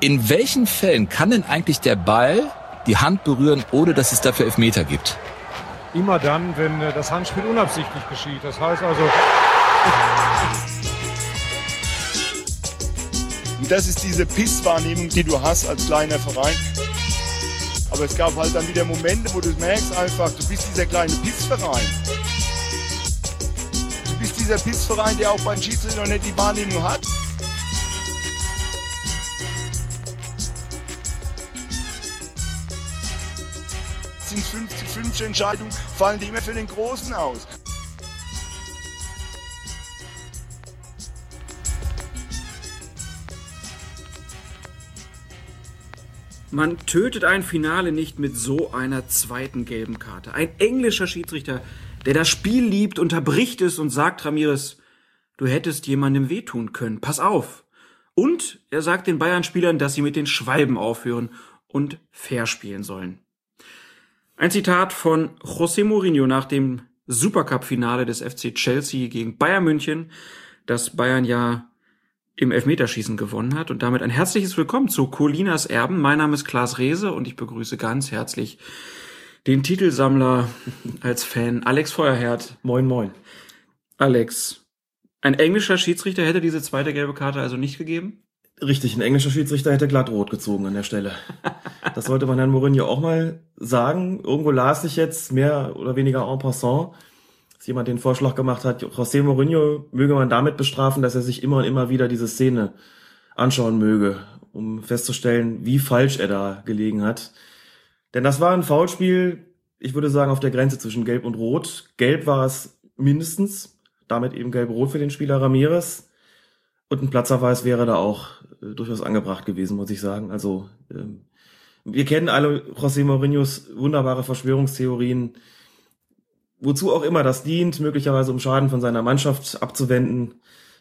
In welchen Fällen kann denn eigentlich der Ball die Hand berühren, ohne dass es dafür Elfmeter gibt? Immer dann, wenn äh, das Handspiel unabsichtlich geschieht. Das heißt also. Und das ist diese Pisswahrnehmung, die du hast als kleiner Verein. Aber es gab halt dann wieder Momente, wo du merkst einfach, du bist dieser kleine Pissverein. Du bist dieser Pissverein, der auch beim Schiedsrichter noch nicht die Wahrnehmung hat. Sind 50-50 Entscheidungen, fallen die immer für den Großen aus. Man tötet ein Finale nicht mit so einer zweiten gelben Karte. Ein englischer Schiedsrichter, der das Spiel liebt, unterbricht es und sagt Ramirez, du hättest jemandem wehtun können, pass auf. Und er sagt den Bayern-Spielern, dass sie mit den Schwalben aufhören und fair spielen sollen. Ein Zitat von José Mourinho nach dem Supercup-Finale des FC Chelsea gegen Bayern München, das Bayern ja im Elfmeterschießen gewonnen hat. Und damit ein herzliches Willkommen zu Colinas Erben. Mein Name ist Klaas Rehse und ich begrüße ganz herzlich den Titelsammler als Fan Alex Feuerherd. Moin, moin. Alex, ein englischer Schiedsrichter hätte diese zweite gelbe Karte also nicht gegeben? Richtig, ein englischer Schiedsrichter hätte glatt rot gezogen an der Stelle. Das sollte man Herrn Mourinho auch mal sagen. Irgendwo las ich jetzt mehr oder weniger en passant, dass jemand den Vorschlag gemacht hat, José Mourinho möge man damit bestrafen, dass er sich immer und immer wieder diese Szene anschauen möge, um festzustellen, wie falsch er da gelegen hat. Denn das war ein Foulspiel, ich würde sagen, auf der Grenze zwischen Gelb und Rot. Gelb war es mindestens, damit eben Gelb-Rot für den Spieler Ramirez. Und ein Platzerweis wäre da auch äh, durchaus angebracht gewesen, muss ich sagen. Also ähm, wir kennen alle José Mourinhos wunderbare Verschwörungstheorien, wozu auch immer das dient, möglicherweise um Schaden von seiner Mannschaft abzuwenden,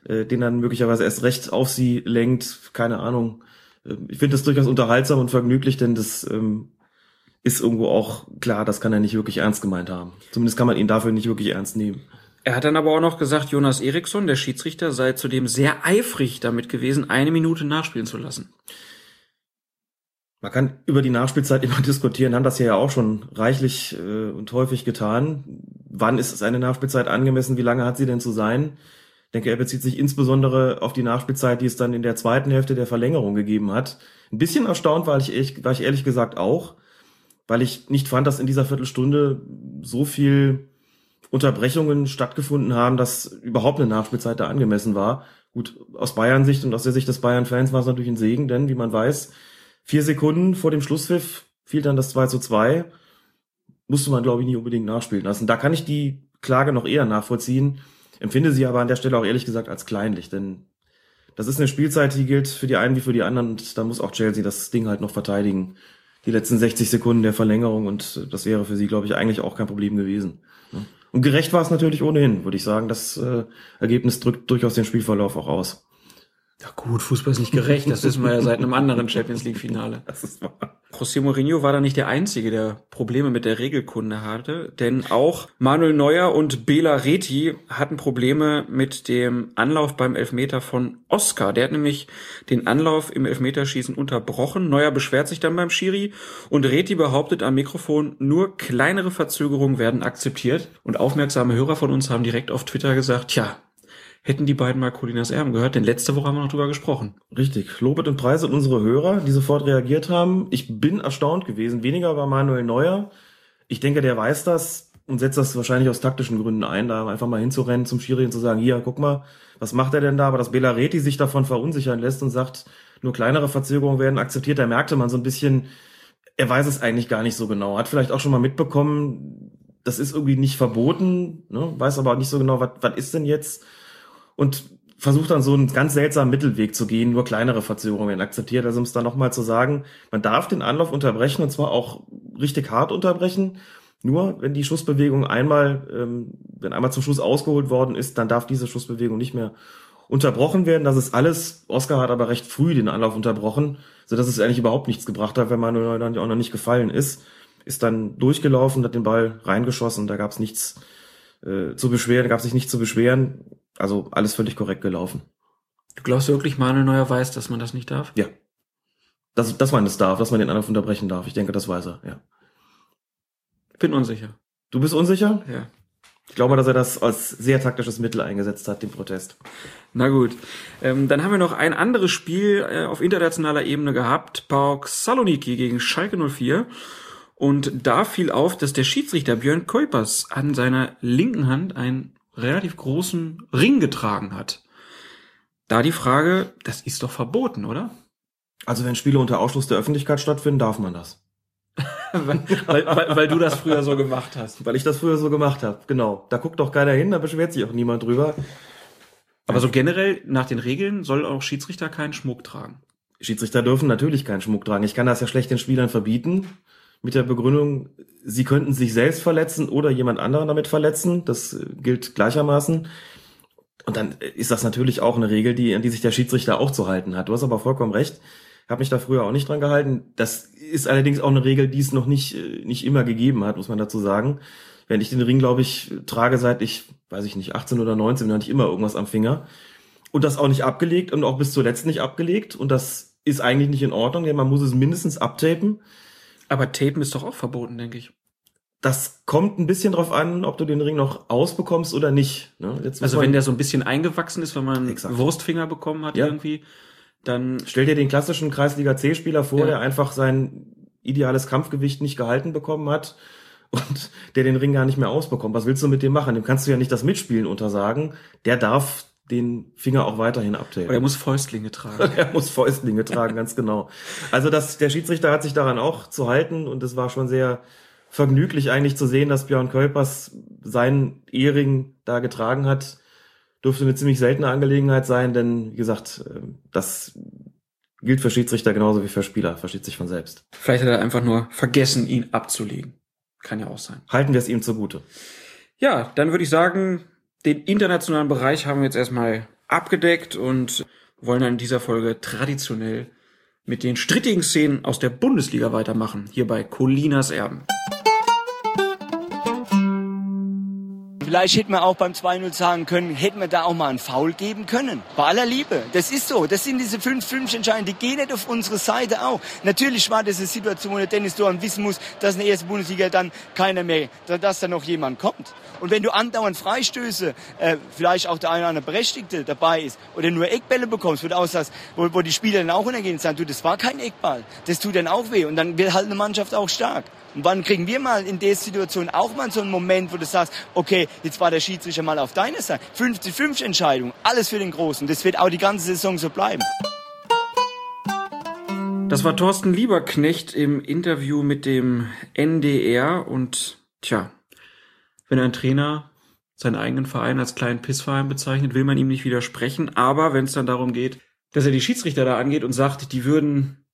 äh, den dann möglicherweise erst recht auf sie lenkt, keine Ahnung. Äh, ich finde das durchaus unterhaltsam und vergnüglich, denn das ähm, ist irgendwo auch klar, das kann er nicht wirklich ernst gemeint haben. Zumindest kann man ihn dafür nicht wirklich ernst nehmen. Er hat dann aber auch noch gesagt, Jonas Eriksson, der Schiedsrichter, sei zudem sehr eifrig damit gewesen, eine Minute nachspielen zu lassen. Man kann über die Nachspielzeit immer diskutieren, haben das ja auch schon reichlich äh, und häufig getan. Wann ist es eine Nachspielzeit angemessen? Wie lange hat sie denn zu sein? Ich denke, er bezieht sich insbesondere auf die Nachspielzeit, die es dann in der zweiten Hälfte der Verlängerung gegeben hat. Ein bisschen erstaunt war ich, war ich ehrlich gesagt auch, weil ich nicht fand, dass in dieser Viertelstunde so viel Unterbrechungen stattgefunden haben, dass überhaupt eine Nachspielzeit da angemessen war. Gut, aus Bayern-Sicht und aus der Sicht des Bayern-Fans war es natürlich ein Segen, denn wie man weiß, vier Sekunden vor dem Schlusspfiff fiel dann das 2 zu 2. Musste man, glaube ich, nicht unbedingt nachspielen lassen. Da kann ich die Klage noch eher nachvollziehen, empfinde sie aber an der Stelle auch ehrlich gesagt als kleinlich, denn das ist eine Spielzeit, die gilt für die einen wie für die anderen und da muss auch Chelsea das Ding halt noch verteidigen. Die letzten 60 Sekunden der Verlängerung und das wäre für sie, glaube ich, eigentlich auch kein Problem gewesen. Und gerecht war es natürlich ohnehin, würde ich sagen. Das äh, Ergebnis drückt durchaus den Spielverlauf auch aus. Ja gut, Fußball ist nicht gerecht. Das wissen wir ja seit einem anderen Champions League Finale. Das ist wahr. José Mourinho war da nicht der Einzige, der Probleme mit der Regelkunde hatte, denn auch Manuel Neuer und Bela Reti hatten Probleme mit dem Anlauf beim Elfmeter von Oscar. Der hat nämlich den Anlauf im Elfmeterschießen unterbrochen. Neuer beschwert sich dann beim Schiri und Reti behauptet am Mikrofon, nur kleinere Verzögerungen werden akzeptiert. Und aufmerksame Hörer von uns haben direkt auf Twitter gesagt, ja, hätten die beiden mal Colinas Erben gehört, denn letzte Woche haben wir noch drüber gesprochen. Richtig. Lobet und Preise und unsere Hörer, die sofort reagiert haben. Ich bin erstaunt gewesen. Weniger bei Manuel Neuer. Ich denke, der weiß das und setzt das wahrscheinlich aus taktischen Gründen ein, da einfach mal hinzurennen zum Schiri und zu sagen, hier, guck mal, was macht er denn da? Aber dass Belareti sich davon verunsichern lässt und sagt, nur kleinere Verzögerungen werden akzeptiert, da merkte man so ein bisschen, er weiß es eigentlich gar nicht so genau. Hat vielleicht auch schon mal mitbekommen, das ist irgendwie nicht verboten, ne? weiß aber auch nicht so genau, was, was ist denn jetzt? Und versucht dann so einen ganz seltsamen Mittelweg zu gehen, nur kleinere Verzögerungen akzeptiert. Also um es dann nochmal zu sagen, man darf den Anlauf unterbrechen und zwar auch richtig hart unterbrechen. Nur wenn die Schussbewegung einmal, ähm, wenn einmal zum Schluss ausgeholt worden ist, dann darf diese Schussbewegung nicht mehr unterbrochen werden. Das ist alles. Oscar hat aber recht früh den Anlauf unterbrochen, so dass es eigentlich überhaupt nichts gebracht hat, wenn man dann auch noch nicht gefallen ist. Ist dann durchgelaufen, hat den Ball reingeschossen, da gab es nichts äh, zu beschweren, gab sich nichts zu beschweren. Also alles völlig korrekt gelaufen. Du glaubst wirklich, Manuel Neuer weiß, dass man das nicht darf? Ja. dass, dass man es darf, dass man den Anruf unterbrechen darf. Ich denke, das weiß er, ja. Bin unsicher. Du bist unsicher? Ja. Ich glaube, dass er das als sehr taktisches Mittel eingesetzt hat, den Protest. Na gut. Ähm, dann haben wir noch ein anderes Spiel äh, auf internationaler Ebene gehabt. PAOK Saloniki gegen Schalke 04. Und da fiel auf, dass der Schiedsrichter Björn Kuipers an seiner linken Hand einen relativ großen Ring getragen hat. Da die Frage, das ist doch verboten, oder? Also wenn Spiele unter Ausschluss der Öffentlichkeit stattfinden, darf man das. weil, weil, weil du das früher so gemacht hast. Weil ich das früher so gemacht habe, genau. Da guckt doch keiner hin, da beschwert sich auch niemand drüber. Aber so generell nach den Regeln soll auch Schiedsrichter keinen Schmuck tragen. Schiedsrichter dürfen natürlich keinen Schmuck tragen. Ich kann das ja schlecht den Spielern verbieten. Mit der Begründung, sie könnten sich selbst verletzen oder jemand anderen damit verletzen. Das gilt gleichermaßen. Und dann ist das natürlich auch eine Regel, die, an die sich der Schiedsrichter auch zu halten hat. Du hast aber vollkommen recht habe mich da früher auch nicht dran gehalten. Das ist allerdings auch eine Regel, die es noch nicht, äh, nicht immer gegeben hat, muss man dazu sagen. Wenn ich den Ring, glaube ich, trage, seit ich, weiß ich nicht, 18 oder 19, dann hatte ich immer irgendwas am Finger. Und das auch nicht abgelegt und auch bis zuletzt nicht abgelegt. Und das ist eigentlich nicht in Ordnung, denn man muss es mindestens abtapen. Aber Tapen ist doch auch verboten, denke ich. Das kommt ein bisschen drauf an, ob du den Ring noch ausbekommst oder nicht. Ne? also wenn der so ein bisschen eingewachsen ist, wenn man Exakt. Wurstfinger bekommen hat ja. irgendwie, dann stell dir den klassischen Kreisliga C-Spieler vor, ja. der einfach sein ideales Kampfgewicht nicht gehalten bekommen hat und der den Ring gar nicht mehr ausbekommt. Was willst du mit dem machen? Dem kannst du ja nicht das Mitspielen untersagen. Der darf den Finger auch weiterhin abtapen. er muss Fäustlinge tragen. er muss Fäustlinge tragen, ganz genau. Also das, der Schiedsrichter hat sich daran auch zu halten und es war schon sehr vergnüglich eigentlich zu sehen, dass Björn Kölpers seinen Ehering da getragen hat dürfte eine ziemlich seltene Angelegenheit sein, denn wie gesagt, ähm, das gilt für Schiedsrichter genauso wie für Spieler, versteht sich von selbst. Vielleicht hat er einfach nur vergessen, ihn abzulegen. Kann ja auch sein. Halten wir es ihm zugute. Ja, dann würde ich sagen, den internationalen Bereich haben wir jetzt erstmal abgedeckt und wollen dann in dieser Folge traditionell mit den strittigen Szenen aus der Bundesliga weitermachen, hier bei Colinas Erben. Vielleicht hätten wir auch beim 2-0 sagen können, hätten wir da auch mal einen Foul geben können. Bei aller Liebe. Das ist so. Das sind diese 5-5 Entscheidungen. Die gehen nicht auf unsere Seite auch. Natürlich war das eine Situation, wo der Dennis Dorn wissen muss, dass in der ersten Bundesliga dann keiner mehr, dass da noch jemand kommt. Und wenn du andauernd Freistöße, äh, vielleicht auch der eine oder andere Berechtigte dabei ist, oder nur Eckbälle bekommst, wo, aussahst, wo, wo die Spieler dann auch untergehen und sagen, du, das war kein Eckball. Das tut dann auch weh. Und dann wird halt eine Mannschaft auch stark. Und wann kriegen wir mal in der Situation auch mal so einen Moment, wo du sagst, okay, jetzt war der Schiedsrichter mal auf deiner Seite. 50-50 Entscheidung, alles für den Großen. Das wird auch die ganze Saison so bleiben. Das war Thorsten Lieberknecht im Interview mit dem NDR und tja, wenn ein Trainer seinen eigenen Verein als kleinen Pissverein bezeichnet, will man ihm nicht widersprechen. Aber wenn es dann darum geht, dass er die Schiedsrichter da angeht und sagt, die würden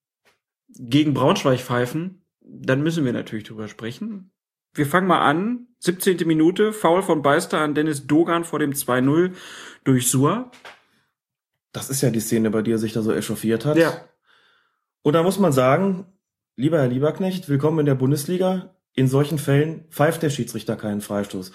gegen Braunschweig pfeifen, dann müssen wir natürlich drüber sprechen. Wir fangen mal an. 17. Minute, Foul von Beister an Dennis Dogan vor dem 2-0 durch Sua. Das ist ja die Szene, bei der er sich da so echauffiert hat. Ja. Und da muss man sagen, lieber Herr Lieberknecht, willkommen in der Bundesliga. In solchen Fällen pfeift der Schiedsrichter keinen Freistoß.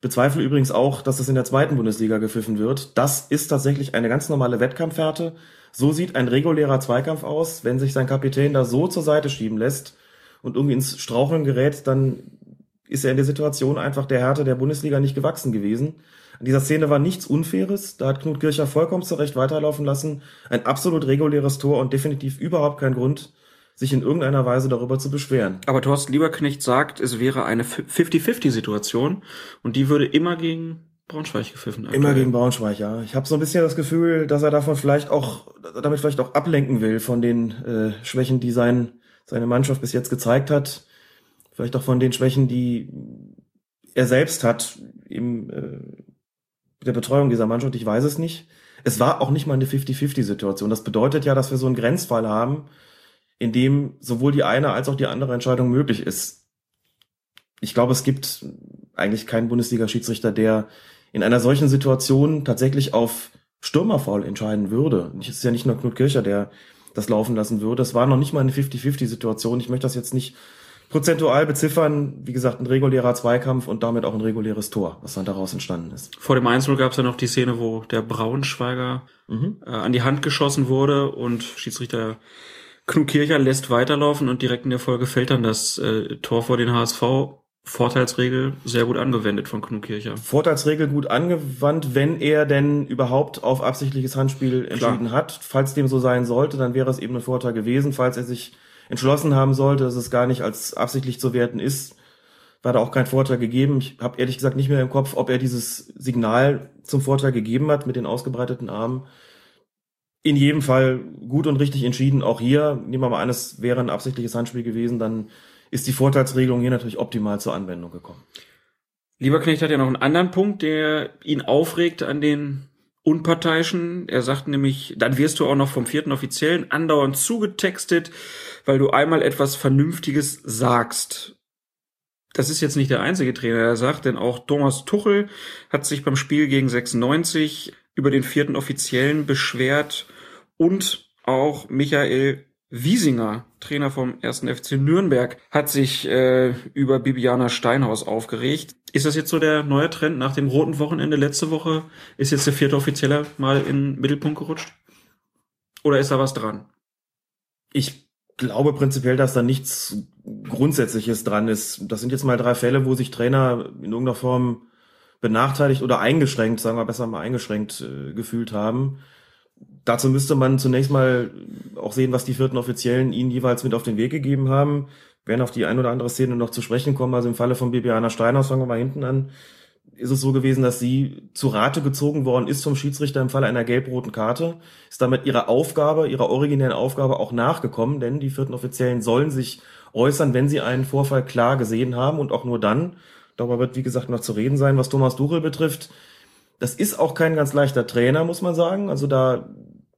Bezweifle übrigens auch, dass es in der zweiten Bundesliga gepfiffen wird. Das ist tatsächlich eine ganz normale Wettkampfhärte. So sieht ein regulärer Zweikampf aus, wenn sich sein Kapitän da so zur Seite schieben lässt und irgendwie ins Straucheln gerät, dann ist er in der Situation einfach der Härte der Bundesliga nicht gewachsen gewesen. An dieser Szene war nichts Unfaires. Da hat Knut Kircher vollkommen zurecht weiterlaufen lassen. Ein absolut reguläres Tor und definitiv überhaupt kein Grund, sich in irgendeiner Weise darüber zu beschweren. Aber Thorsten Lieberknecht sagt, es wäre eine 50-50-Situation und die würde immer gegen Braunschweig gepfiffen. Aktuell. Immer gegen Braunschweig, ja. Ich habe so ein bisschen das Gefühl, dass er davon vielleicht auch, damit vielleicht auch ablenken will von den äh, Schwächen, die sein seine Mannschaft bis jetzt gezeigt hat. Vielleicht auch von den Schwächen, die er selbst hat im äh, der Betreuung dieser Mannschaft. Ich weiß es nicht. Es war auch nicht mal eine 50-50-Situation. Das bedeutet ja, dass wir so einen Grenzfall haben, in dem sowohl die eine als auch die andere Entscheidung möglich ist. Ich glaube, es gibt eigentlich keinen Bundesliga-Schiedsrichter, der in einer solchen Situation tatsächlich auf Stürmerfoul entscheiden würde. Es ist ja nicht nur Knut Kircher, der das laufen lassen würde. Das war noch nicht mal eine 50-50-Situation. Ich möchte das jetzt nicht prozentual beziffern. Wie gesagt, ein regulärer Zweikampf und damit auch ein reguläres Tor, was dann daraus entstanden ist. Vor dem 1 gab es ja noch die Szene, wo der Braunschweiger mhm. äh, an die Hand geschossen wurde und Schiedsrichter Knut Kircher lässt weiterlaufen und direkt in der Folge fällt dann das äh, Tor vor den HSV. Vorteilsregel sehr gut angewendet von Knut Kircher. Vorteilsregel gut angewandt, wenn er denn überhaupt auf absichtliches Handspiel entschieden Klar. hat. Falls dem so sein sollte, dann wäre es eben ein Vorteil gewesen. Falls er sich entschlossen haben sollte, dass es gar nicht als absichtlich zu werten ist, war da auch kein Vorteil gegeben. Ich habe ehrlich gesagt nicht mehr im Kopf, ob er dieses Signal zum Vorteil gegeben hat mit den ausgebreiteten Armen. In jedem Fall gut und richtig entschieden. Auch hier, nehmen wir mal an, es wäre ein absichtliches Handspiel gewesen, dann ist die Vorteilsregelung hier natürlich optimal zur Anwendung gekommen. Lieberknecht hat ja noch einen anderen Punkt, der ihn aufregt an den Unparteiischen. Er sagt nämlich, dann wirst du auch noch vom vierten Offiziellen andauernd zugetextet, weil du einmal etwas Vernünftiges sagst. Das ist jetzt nicht der einzige Trainer, der sagt, denn auch Thomas Tuchel hat sich beim Spiel gegen 96 über den vierten Offiziellen beschwert und auch Michael Wiesinger, Trainer vom ersten FC Nürnberg, hat sich äh, über Bibiana Steinhaus aufgeregt. Ist das jetzt so der neue Trend nach dem roten Wochenende letzte Woche? Ist jetzt der vierte Offizieller mal in den Mittelpunkt gerutscht? Oder ist da was dran? Ich glaube prinzipiell, dass da nichts Grundsätzliches dran ist. Das sind jetzt mal drei Fälle, wo sich Trainer in irgendeiner Form benachteiligt oder eingeschränkt, sagen wir besser mal eingeschränkt äh, gefühlt haben. Dazu müsste man zunächst mal auch sehen, was die vierten Offiziellen ihnen jeweils mit auf den Weg gegeben haben. Wir werden auf die ein oder andere Szene noch zu sprechen kommen. Also im Falle von Bibiana Steinhaus, fangen wir mal hinten an, ist es so gewesen, dass sie zu Rate gezogen worden ist vom Schiedsrichter im Falle einer gelb-roten Karte, ist damit ihrer Aufgabe, ihrer originären Aufgabe auch nachgekommen, denn die vierten Offiziellen sollen sich äußern, wenn sie einen Vorfall klar gesehen haben und auch nur dann. Darüber wird, wie gesagt, noch zu reden sein, was Thomas Duchel betrifft. Das ist auch kein ganz leichter Trainer, muss man sagen. Also da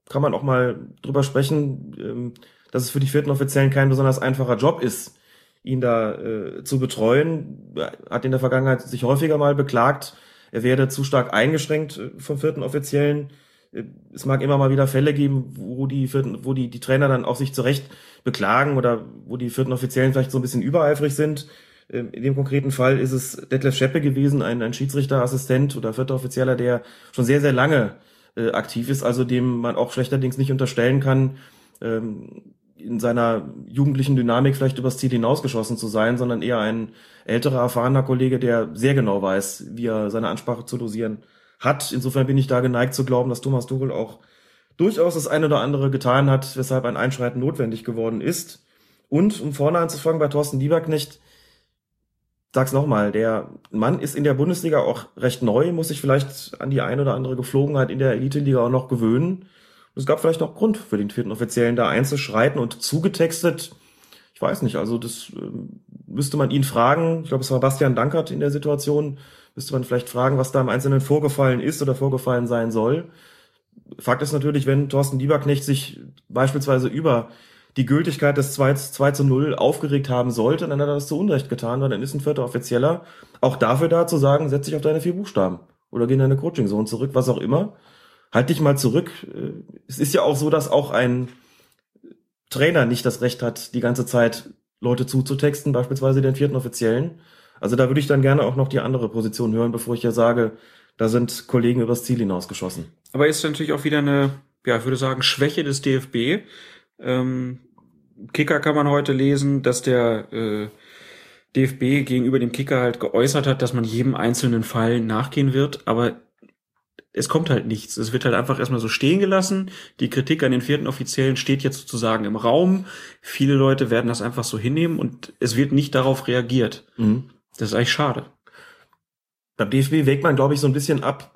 kann man auch mal drüber sprechen, ähm, dass es für die vierten Offiziellen kein besonders einfacher Job ist, ihn da äh, zu betreuen. Er hat in der Vergangenheit sich häufiger mal beklagt, er werde zu stark eingeschränkt äh, vom vierten Offiziellen. Äh, Es mag immer mal wieder Fälle geben, wo die vierten, wo die, die Trainer dann auch sich zurecht beklagen oder wo die vierten Offiziellen vielleicht so ein bisschen übereifrig sind. Ähm, In dem konkreten Fall ist es Detlef Scheppe gewesen, ein, ein Schiedsrichterassistent oder vierter Offizieller, der schon sehr, sehr lange äh, aktiv ist, also dem man auch schlechterdings nicht unterstellen kann, ähm, in seiner jugendlichen Dynamik vielleicht übers Ziel hinausgeschossen zu sein, sondern eher ein älterer, erfahrener Kollege, der sehr genau weiß, wie er seine Ansprache zu dosieren hat. Insofern bin ich da geneigt zu glauben, dass Thomas Tuchel auch durchaus das eine oder andere getan hat, weshalb ein Einschreiten notwendig geworden ist. Und um vorne anzufangen bei Thorsten Lieberknecht, sag's nochmal, der Mann ist in der Bundesliga auch recht neu, muss sich vielleicht an die ein oder andere Geflogenheit in der Elite-Liga auch noch gewöhnen. Es gab vielleicht noch Grund für den vierten Offiziellen da einzuschreiten und zugetextet. Ich weiß nicht, also das ähm, müsste man ihn fragen. Ich glaube, es war Bastian Dankert in der Situation. Müsste man vielleicht fragen, was da im Einzelnen vorgefallen ist oder vorgefallen sein soll. Fakt ist natürlich, wenn Thorsten Lieberknecht sich beispielsweise über die Gültigkeit des 2, 2 zu 0 aufgeregt haben sollte, dann hat er das zu Unrecht getan, weil dann ist ein vierter Offizieller auch dafür da zu sagen, setz dich auf deine vier Buchstaben oder geh in deine Coaching-Zone zurück, was auch immer. Halt dich mal zurück. Es ist ja auch so, dass auch ein Trainer nicht das Recht hat, die ganze Zeit Leute zuzutexten, beispielsweise den vierten Offiziellen. Also da würde ich dann gerne auch noch die andere Position hören, bevor ich ja sage, da sind Kollegen übers Ziel hinausgeschossen. Aber ist natürlich auch wieder eine, ja, ich würde sagen, Schwäche des DFB. Ähm, Kicker kann man heute lesen, dass der äh, DFB gegenüber dem Kicker halt geäußert hat, dass man jedem einzelnen Fall nachgehen wird, aber es kommt halt nichts. Es wird halt einfach erstmal so stehen gelassen. Die Kritik an den vierten Offiziellen steht jetzt sozusagen im Raum. Viele Leute werden das einfach so hinnehmen und es wird nicht darauf reagiert. Mhm. Das ist eigentlich schade. Beim DFB wägt man, glaube ich, so ein bisschen ab,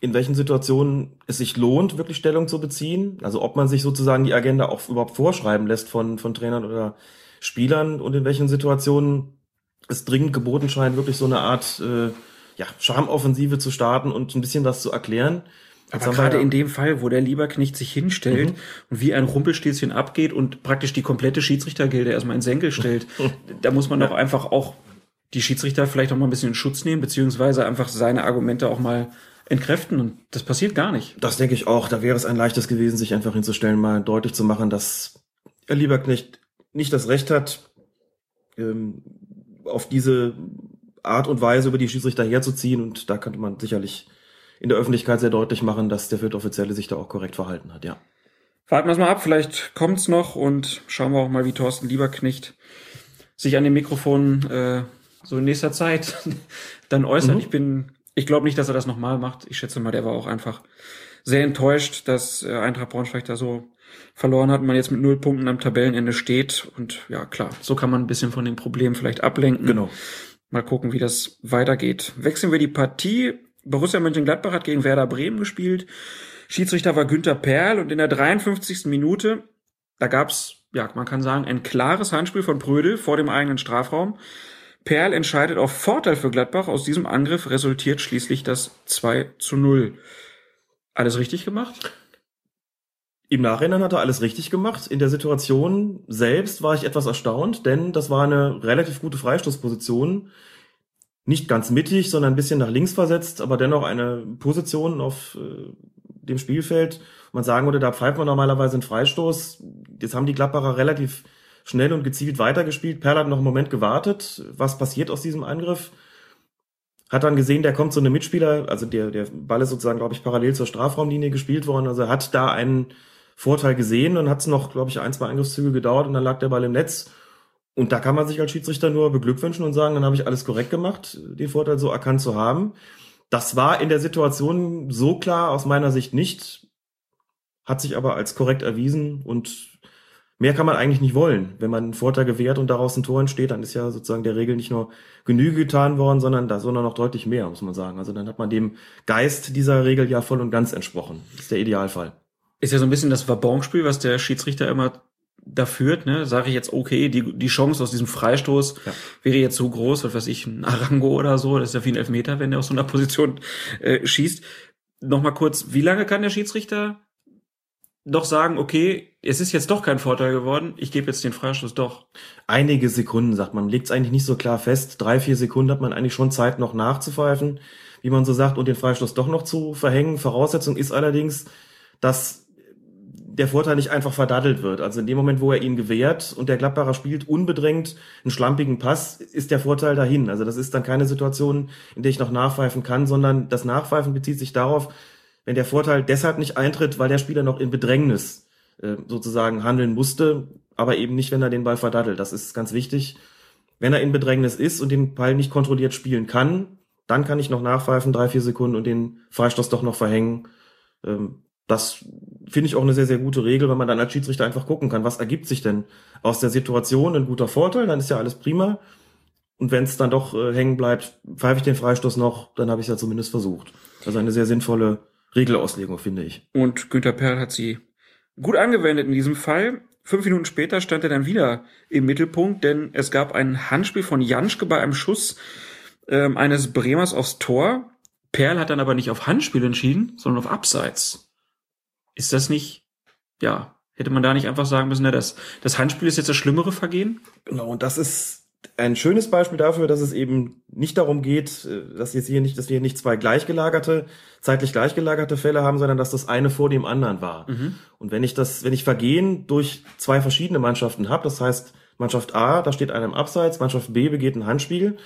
in welchen Situationen es sich lohnt, wirklich Stellung zu beziehen. Also ob man sich sozusagen die Agenda auch überhaupt vorschreiben lässt von, von Trainern oder Spielern und in welchen Situationen es dringend geboten scheint, wirklich so eine Art äh, ja, Charmoffensive zu starten und ein bisschen was zu erklären. Jetzt Aber wir gerade ja- in dem Fall, wo der Lieberknecht sich hinstellt Mhm. und wie ein Rumpelstilzchen abgeht und praktisch die komplette Schiedsrichtergilde erstmal in Senkel stellt, da muss man doch einfach auch die Schiedsrichter vielleicht auch mal ein bisschen in Schutz nehmen, beziehungsweise einfach seine Argumente auch mal entkräften und das passiert gar nicht. Das denke ich auch. Da wäre es ein leichtes gewesen, sich einfach hinzustellen, mal deutlich zu machen, dass Herr Lieberknecht nicht das Recht hat, ähm, auf diese Art und Weise über die Schiedsrichter herzuziehen. Und da könnte man sicherlich in der Öffentlichkeit sehr deutlich machen, dass der vierte Offizielle sich da auch korrekt verhalten hat, ja. Warten wir es mal ab, vielleicht kommt's noch und schauen wir auch mal, wie Thorsten Lieberknecht sich an dem Mikrofon äh, so in nächster Zeit dann äußert. Mhm. Ich bin, ich glaube nicht, dass er das nochmal macht. Ich schätze mal, der war auch einfach sehr enttäuscht, dass äh, Eintracht Braunschweig da so verloren hat, man jetzt mit null Punkten am Tabellenende steht. Und ja, klar, so kann man ein bisschen von dem Problem vielleicht ablenken. Genau. Mal gucken, wie das weitergeht. Wechseln wir die Partie. Borussia Mönchengladbach hat gegen Werder Bremen gespielt. Schiedsrichter war Günther Perl und in der 53. Minute, da gab's, ja, man kann sagen, ein klares Handspiel von Prödel vor dem eigenen Strafraum. Perl entscheidet auf Vorteil für Gladbach. Aus diesem Angriff resultiert schließlich das 2 zu 0. Alles richtig gemacht? Im Nachhinein hat er alles richtig gemacht. In der Situation selbst war ich etwas erstaunt, denn das war eine relativ gute Freistoßposition. Nicht ganz mittig, sondern ein bisschen nach links versetzt, aber dennoch eine Position auf äh, dem Spielfeld. Man sagen würde, da pfeift man normalerweise einen Freistoß. Jetzt haben die Gladbacher relativ schnell und gezielt weitergespielt. Perl hat noch einen Moment gewartet. Was passiert aus diesem Angriff? Hat dann gesehen, der kommt so eine Mitspieler, also der, der Ball ist sozusagen, glaube ich, parallel zur Strafraumlinie gespielt worden. Also hat da einen Vorteil gesehen und hat es noch, glaube ich, ein, zwei Angriffszüge gedauert und dann lag der Ball im Netz. Und da kann man sich als Schiedsrichter nur beglückwünschen und sagen, dann habe ich alles korrekt gemacht, den Vorteil so erkannt zu haben. Das war in der Situation so klar aus meiner Sicht nicht, hat sich aber als korrekt erwiesen und mehr kann man eigentlich nicht wollen. Wenn man einen Vorteil gewährt und daraus ein Tor entsteht, dann ist ja sozusagen der Regel nicht nur Genüge getan worden, sondern da sondern noch deutlich mehr, muss man sagen. Also dann hat man dem Geist dieser Regel ja voll und ganz entsprochen. Das ist der Idealfall ist ja so ein bisschen das Wabonspiel, was der Schiedsrichter immer da führt, ne, sage ich jetzt, okay, die, die Chance aus diesem Freistoß ja. wäre jetzt so groß, was weiß ich, ein Arango oder so, das ist ja wie ein Elfmeter, wenn der aus so einer Position äh, schießt. Nochmal kurz, wie lange kann der Schiedsrichter doch sagen, okay, es ist jetzt doch kein Vorteil geworden, ich gebe jetzt den Freistoß doch. Einige Sekunden, sagt man, legt es eigentlich nicht so klar fest. Drei, vier Sekunden hat man eigentlich schon Zeit, noch nachzupfeifen, wie man so sagt, und den Freistoß doch noch zu verhängen. Voraussetzung ist allerdings, dass der Vorteil nicht einfach verdattelt wird. Also in dem Moment, wo er ihn gewährt und der Gladbacher spielt unbedrängt einen schlampigen Pass, ist der Vorteil dahin. Also das ist dann keine Situation, in der ich noch nachpfeifen kann, sondern das Nachpfeifen bezieht sich darauf, wenn der Vorteil deshalb nicht eintritt, weil der Spieler noch in Bedrängnis äh, sozusagen handeln musste, aber eben nicht, wenn er den Ball verdattelt. Das ist ganz wichtig. Wenn er in Bedrängnis ist und den Ball nicht kontrolliert spielen kann, dann kann ich noch nachpfeifen, drei, vier Sekunden und den Freistoß doch noch verhängen. Ähm, das finde ich auch eine sehr, sehr gute Regel, wenn man dann als Schiedsrichter einfach gucken kann, was ergibt sich denn aus der Situation, ein guter Vorteil, dann ist ja alles prima. Und wenn es dann doch äh, hängen bleibt, pfeife ich den Freistoß noch, dann habe ich es ja zumindest versucht. Also eine sehr sinnvolle Regelauslegung, finde ich. Und Günter Perl hat sie gut angewendet in diesem Fall. Fünf Minuten später stand er dann wieder im Mittelpunkt, denn es gab ein Handspiel von Janschke bei einem Schuss ähm, eines Bremers aufs Tor. Perl hat dann aber nicht auf Handspiel entschieden, sondern auf Abseits. Ist das nicht, ja, hätte man da nicht einfach sagen müssen, na, das, das Handspiel ist jetzt das schlimmere Vergehen? Genau, und das ist ein schönes Beispiel dafür, dass es eben nicht darum geht, äh, dass jetzt hier nicht, dass wir hier nicht zwei gleichgelagerte, zeitlich gleichgelagerte Fälle haben, sondern dass das eine vor dem anderen war. Mhm. Und wenn ich das, wenn ich Vergehen durch zwei verschiedene Mannschaften habe, das heißt Mannschaft A, da steht einer im Abseits, Mannschaft B begeht ein Handspiel,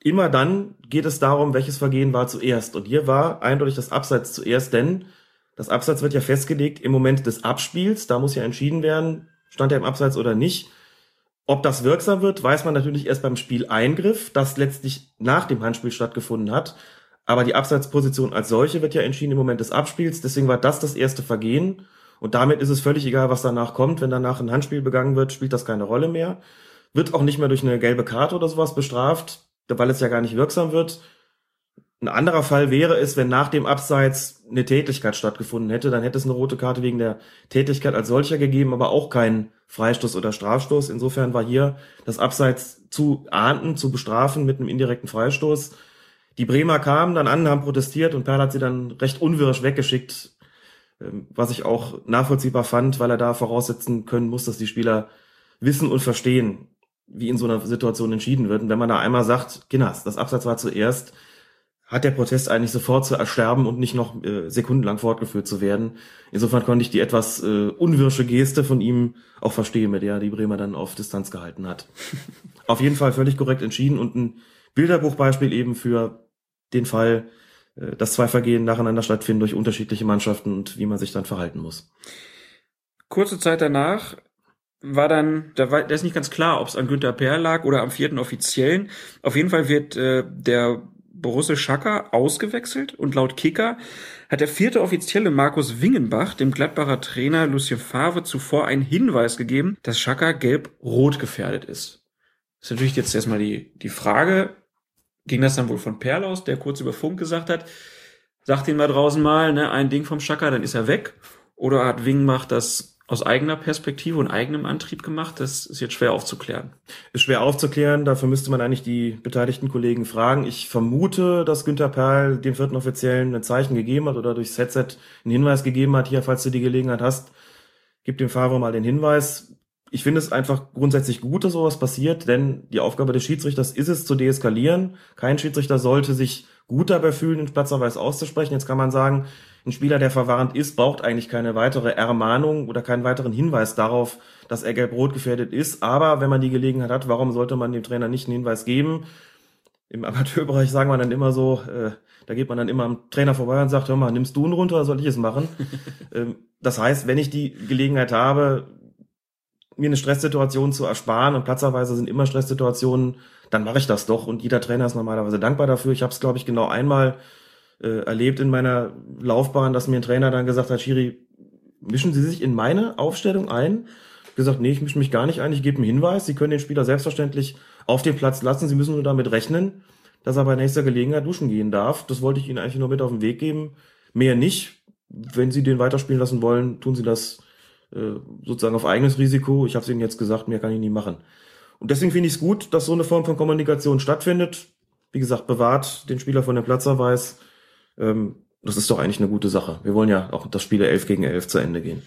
immer dann geht es darum, welches Vergehen war zuerst. Und hier war eindeutig das Abseits zuerst, denn das Abseits wird ja festgelegt im Moment des Abspiels. Da muss ja entschieden werden, stand er im Abseits oder nicht. Ob das wirksam wird, weiß man natürlich erst beim Spieleingriff, das letztlich nach dem Handspiel stattgefunden hat. Aber die Abseitsposition als solche wird ja entschieden im Moment des Abspiels. Deswegen war das das erste Vergehen. Und damit ist es völlig egal, was danach kommt. Wenn danach ein Handspiel begangen wird, spielt das keine Rolle mehr. Wird auch nicht mehr durch eine gelbe Karte oder sowas bestraft, weil es ja gar nicht wirksam wird. Ein anderer Fall wäre es, wenn nach dem Abseits eine Tätigkeit stattgefunden hätte, dann hätte es eine rote Karte wegen der Tätigkeit als solcher gegeben, aber auch keinen Freistoß oder Strafstoß. Insofern war hier das Abseits zu ahnden, zu bestrafen mit einem indirekten Freistoß. Die Bremer kamen dann an, haben protestiert und Perl hat sie dann recht unwirsch weggeschickt, ähm, was ich auch nachvollziehbar fand, weil er da voraussetzen können muss, dass die Spieler wissen und verstehen, wie in so einer Situation entschieden wird. Und wenn man da einmal sagt, Ginners, das Abseits war zuerst, hat der Protest eigentlich sofort zu ersterben und nicht noch äh, sekundenlang fortgeführt zu werden. Insofern konnte ich die etwas äh, unwirsche Geste von ihm auch verstehen, mit der die Bremer dann auf Distanz gehalten hat. auf jeden Fall völlig korrekt entschieden und ein Bilderbuchbeispiel eben für den Fall, äh, dass zwei Vergehen nacheinander stattfinden durch unterschiedliche Mannschaften und wie man sich dann verhalten muss. kurze Zeit danach war dann, da war, da ist nicht ganz klar, ob es an Günter Perl lag oder am vierten Offiziellen. Auf jeden Fall wird äh, der Borusse Schaka ausgewechselt und laut Kicker hat der vierte Offizielle Markus Wingenbach dem Gladbacher Trainer Lucien Favre zuvor einen Hinweis gegeben, dass Schaka gelb-rot gefährdet ist. Das ist natürlich jetzt erstmal die, die Frage, ging das dann wohl von Perl aus, der kurz über Funk gesagt hat, sagt ihn mal draußen mal, ne, ein Ding vom Schaka, dann ist er weg. Oder hat Wingenbach das aus eigener Perspektive und eigenem Antrieb gemacht? Das ist jetzt schwer aufzuklären. Ist schwer aufzuklären, dafür müsste man eigentlich die beteiligten Kollegen fragen. Ich vermute, dass Günther Perl dem vierten Offiziellen ein Zeichen gegeben hat oder durchs Headset einen Hinweis gegeben hat, hier, falls du die Gelegenheit hast, gib dem Fahrer mal den Hinweis. Ich finde es einfach grundsätzlich gut, dass sowas passiert, denn die Aufgabe des Schiedsrichters ist es, zu deeskalieren. Kein Schiedsrichter sollte sich gut dabei fühlen, den Platzerweis auszusprechen. Jetzt kann man sagen, ein Spieler, der verwarnt ist, braucht eigentlich keine weitere Ermahnung oder keinen weiteren Hinweis darauf, dass er gelb-rot gefährdet ist. Aber wenn man die Gelegenheit hat, warum sollte man dem Trainer nicht einen Hinweis geben? Im Amateurbereich sagen wir dann immer so, äh, da geht man dann immer am Trainer vorbei und sagt, hör mal, nimmst du ihn runter oder soll ich es machen? ähm, das heißt, wenn ich die Gelegenheit habe, mir eine Stresssituation zu ersparen und platzerweise sind immer Stresssituationen, dann mache ich das doch und jeder Trainer ist normalerweise dankbar dafür. Ich habe es, glaube ich, genau einmal äh, erlebt in meiner Laufbahn, dass mir ein Trainer dann gesagt hat, Schiri, mischen Sie sich in meine Aufstellung ein? Ich gesagt, nee, ich mische mich gar nicht ein, ich gebe einen Hinweis. Sie können den Spieler selbstverständlich auf den Platz lassen. Sie müssen nur damit rechnen, dass er bei nächster Gelegenheit duschen gehen darf. Das wollte ich Ihnen eigentlich nur mit auf den Weg geben. Mehr nicht. Wenn Sie den weiterspielen lassen wollen, tun Sie das äh, sozusagen auf eigenes Risiko. Ich habe es Ihnen jetzt gesagt, mehr kann ich nie machen. Und deswegen finde ich es gut, dass so eine Form von Kommunikation stattfindet. Wie gesagt, bewahrt den Spieler von dem Platzerweis ähm, das ist doch eigentlich eine gute Sache. Wir wollen ja auch das Spiel 11 gegen 11 zu Ende gehen.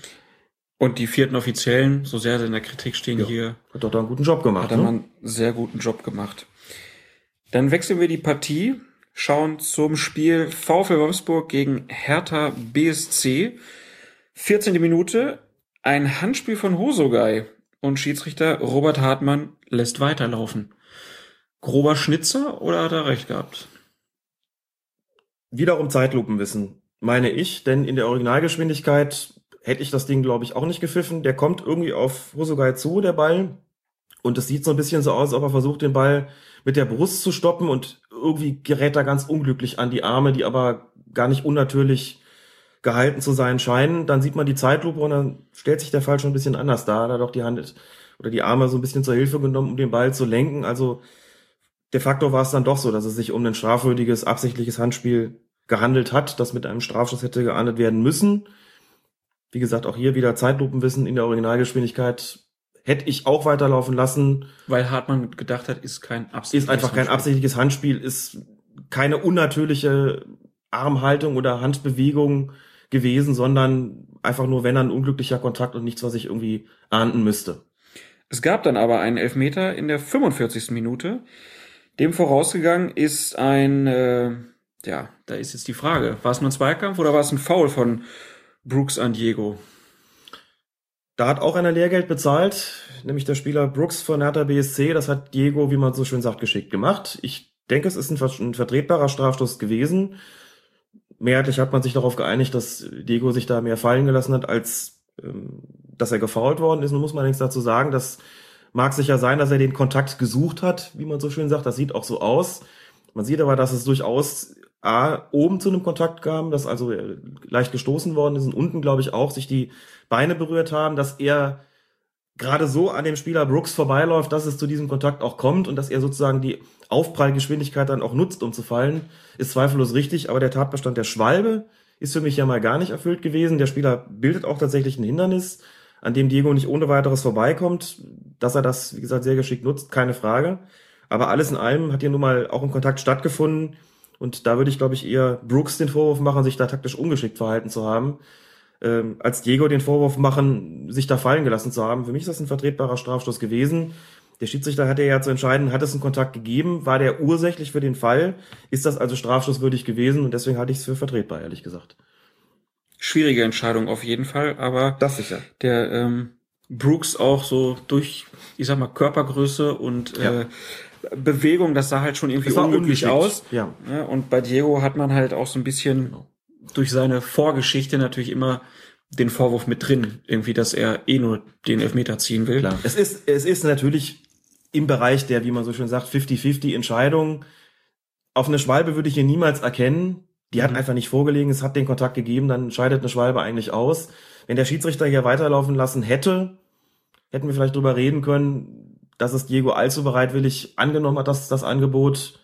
Und die vierten Offiziellen, so sehr sie in der Kritik stehen Ja, hier, Hat doch da einen guten Job gemacht. hat er Ne? einen sehr guten Job gemacht. Dann wechseln wir die Partie, schauen zum Spiel VfL Wolfsburg gegen Hertha BSC. 14. Minute, ein Handspiel von Hosogai und Schiedsrichter Robert Hartmann lässt weiterlaufen. Grober Schnitzer oder hat er recht gehabt? Wiederum Zeitlupenwissen, meine ich, denn in der Originalgeschwindigkeit hätte ich das Ding, glaube ich, auch nicht gepfiffen. Der kommt irgendwie auf Hosogai zu, der Ball. Und es sieht so ein bisschen so aus, als ob er versucht, den Ball mit der Brust zu stoppen und irgendwie gerät er ganz unglücklich an die Arme, die aber gar nicht unnatürlich gehalten zu sein scheinen. Dann sieht man die Zeitlupe und dann stellt sich der Fall schon ein bisschen anders dar. Da doch die Hand oder die Arme so ein bisschen zur Hilfe genommen, um den Ball zu lenken. Also de facto war es dann doch so, dass es sich um ein strafwürdiges, absichtliches Handspiel gehandelt hat, das mit einem Strafschuss hätte geahndet werden müssen. Wie gesagt, auch hier wieder Zeitlupenwissen in der Originalgeschwindigkeit hätte ich auch weiterlaufen lassen. Weil Hartmann gedacht hat, ist kein absichtliches Ist einfach kein Handspiel. absichtliches Handspiel, ist keine unnatürliche Armhaltung oder Handbewegung gewesen, sondern einfach nur, wenn ein unglücklicher Kontakt und nichts, was ich irgendwie ahnden müsste. Es gab dann aber einen Elfmeter in der 45. Minute. Dem vorausgegangen ist ein, äh, ja, da ist jetzt die Frage, war es nur ein Zweikampf oder war es ein Foul von Brooks an Diego? Da hat auch einer Lehrgeld bezahlt, nämlich der Spieler Brooks von Hertha BSC. Das hat Diego, wie man so schön sagt, geschickt gemacht. Ich denke, es ist ein, ein vertretbarer Strafstoß gewesen. Mehrheitlich hat man sich darauf geeinigt, dass Diego sich da mehr fallen gelassen hat, als ähm, dass er gefault worden ist. Nun muss man allerdings dazu sagen, das mag sicher sein, dass er den Kontakt gesucht hat, wie man so schön sagt. Das sieht auch so aus. Man sieht aber, dass es durchaus A, oben zu einem Kontakt kam, dass also äh, leicht gestoßen worden ist und unten, glaube ich, auch sich die Beine berührt haben, dass er gerade so an dem Spieler Brooks vorbeiläuft, dass es zu diesem Kontakt auch kommt und dass er sozusagen die Aufprallgeschwindigkeit dann auch nutzt, um zu fallen, ist zweifellos richtig. Aber der Tatbestand der Schwalbe ist für mich ja mal gar nicht erfüllt gewesen. Der Spieler bildet auch tatsächlich ein Hindernis, an dem Diego nicht ohne weiteres vorbeikommt. Dass er das, wie gesagt, sehr geschickt nutzt, keine Frage. Aber alles in allem hat hier nun mal auch ein Kontakt stattgefunden. Und da würde ich, glaube ich, eher Brooks den Vorwurf machen, sich da taktisch ungeschickt verhalten zu haben, ähm, als Diego den Vorwurf machen, sich da fallen gelassen zu haben. Für mich ist das ein vertretbarer Strafstoß gewesen. Der Schiedsrichter hatte ja zu entscheiden, hat es einen Kontakt gegeben, war der ursächlich für den Fall, ist das also strafstoßwürdig gewesen und deswegen halte ich es für vertretbar, ehrlich gesagt. Schwierige Entscheidung auf jeden Fall, aber Das sicher. der ähm, Brooks auch so durch, ich sag mal, Körpergröße und Ja. äh, Bewegung, das sah halt schon irgendwie unglücklich aus. Ja. Ja, und bei Diego hat man halt auch so ein bisschen durch seine Vorgeschichte natürlich immer den Vorwurf mit drin, irgendwie, dass er eh nur den Elfmeter ziehen will. Klar. Es ist, es ist natürlich im Bereich der, wie man so schön sagt, 50-50 Entscheidung. Auf eine Schwalbe würde ich hier niemals erkennen. Die hat Mhm. einfach nicht vorgelegen, es hat den Kontakt gegeben, dann scheidet eine Schwalbe eigentlich aus. Wenn der Schiedsrichter hier weiterlaufen lassen hätte, hätten wir vielleicht drüber reden können, dass es Diego allzu bereitwillig angenommen hat, dass das Angebot,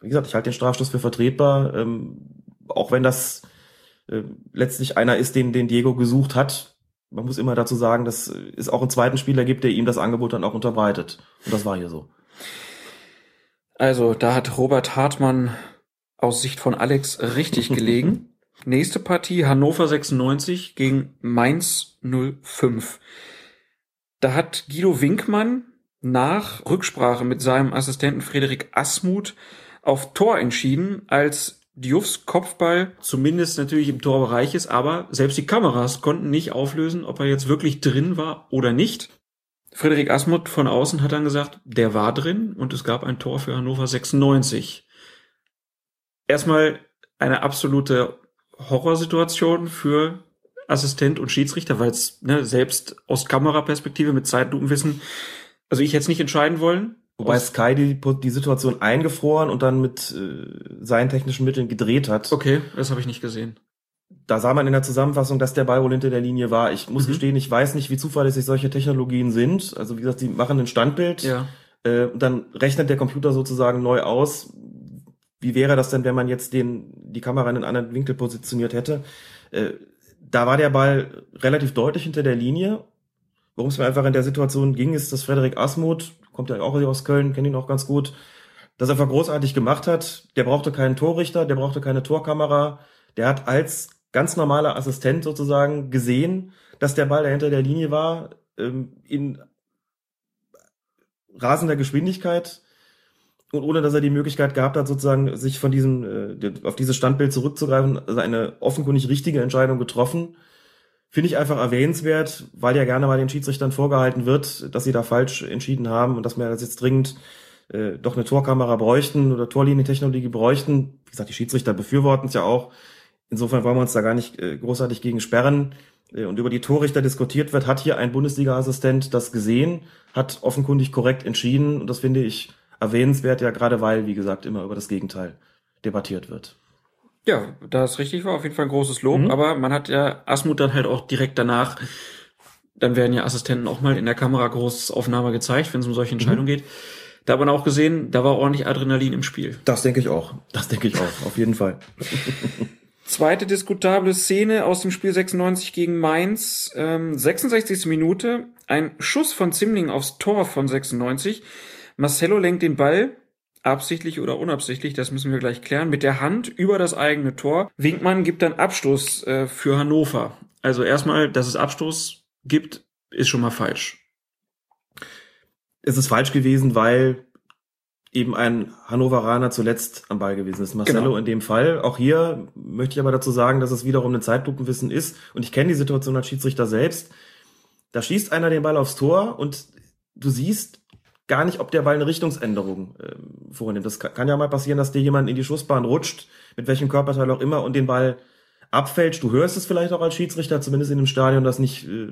wie gesagt, ich halte den Strafstoß für vertretbar, ähm, auch wenn das äh, letztlich einer ist, den, den Diego gesucht hat. Man muss immer dazu sagen, dass es auch einen zweiten Spieler gibt, der ihm das Angebot dann auch unterbreitet. Und das war hier so. Also, da hat Robert Hartmann aus Sicht von Alex richtig gelegen. Nächste Partie Hannover 96 gegen Mainz 05. Da hat Guido Winkmann nach Rücksprache mit seinem Assistenten Frederik Asmuth auf Tor entschieden, als Dioufs Kopfball zumindest natürlich im Torbereich ist, aber selbst die Kameras konnten nicht auflösen, ob er jetzt wirklich drin war oder nicht. Frederik Asmuth von außen hat dann gesagt, der war drin und es gab ein Tor für Hannover 96. Erstmal eine absolute Horrorsituation für Assistent und Schiedsrichter, weil es ne, selbst aus Kameraperspektive mit Zeitlupenwissen, also ich hätte es nicht entscheiden wollen. Wobei Sky die, die Situation eingefroren und dann mit äh, seinen technischen Mitteln gedreht hat. Okay, das habe ich nicht gesehen. Da sah man in der Zusammenfassung, dass der Ball wohl hinter der Linie war. Ich muss Mhm. gestehen, ich weiß nicht, wie zuverlässig solche Technologien sind. Also wie gesagt, die machen ein Standbild. Ja. Äh, dann rechnet der Computer sozusagen neu aus. Wie wäre das denn, wenn man jetzt den, die Kamera in einen anderen Winkel positioniert hätte? Äh, da war der Ball relativ deutlich hinter der Linie. Worum es mir einfach in der Situation ging, ist, dass Frederik Asmuth, kommt ja auch aus Köln, kenne ihn auch ganz gut, das einfach großartig gemacht hat. Der brauchte keinen Torrichter, der brauchte keine Torkamera. Der hat als ganz normaler Assistent sozusagen gesehen, dass der Ball, der hinter der Linie war, ähm, in rasender Geschwindigkeit und ohne dass er die Möglichkeit gehabt hat, sozusagen sich von diesem, äh, auf dieses Standbild zurückzugreifen, also eine offenkundig richtige Entscheidung getroffen. Finde ich einfach erwähnenswert, weil ja gerne mal den Schiedsrichtern vorgehalten wird, dass sie da falsch entschieden haben und dass wir das jetzt dringend äh, doch eine Torkamera bräuchten oder Torlinientechnologie bräuchten. Wie gesagt, die Schiedsrichter befürworten es ja auch. Insofern wollen wir uns da gar nicht äh, großartig gegen sperren. Äh, und über die Torrichter diskutiert wird, hat hier ein Bundesliga-Assistent das gesehen, hat offenkundig korrekt entschieden und das finde ich erwähnenswert, ja gerade weil, wie gesagt, immer über das Gegenteil debattiert wird. Ja, da es richtig war, auf jeden Fall ein großes Lob, Mhm. aber man hat ja Asmuth dann halt auch direkt danach, dann werden ja Assistenten auch mal in der Kamera Großaufnahme gezeigt, wenn es um solche Entscheidungen geht. Da hat man auch gesehen, da war ordentlich Adrenalin im Spiel. Das denke ich auch. Das denke ich auch, auf jeden Fall. Zweite diskutable Szene aus dem Spiel 96 gegen Mainz. Ähm, 66. Minute. Ein Schuss von Zimling aufs Tor von 96. Marcelo lenkt den Ball, absichtlich oder unabsichtlich, das müssen wir gleich klären, mit der Hand über das eigene Tor. Winkmann gibt dann Abstoß äh, für Hannover. Also erstmal, dass es Abstoß gibt, ist schon mal falsch. Es ist falsch gewesen, weil eben ein Hannoveraner zuletzt am Ball gewesen ist. Marcelo Genau. in dem Fall. Auch hier möchte ich aber dazu sagen, dass es wiederum ein Zeitlupenwissen ist. Und ich kenne die Situation als Schiedsrichter selbst. Da schießt einer den Ball aufs Tor und du siehst gar nicht, ob der Ball eine Richtungsänderung ähm, vornimmt. Das kann, ja mal passieren, dass dir jemand in die Schussbahn rutscht, mit welchem Körperteil auch immer, und den Ball abfälscht. Du hörst es vielleicht auch als Schiedsrichter, zumindest in einem Stadion, das nicht, äh,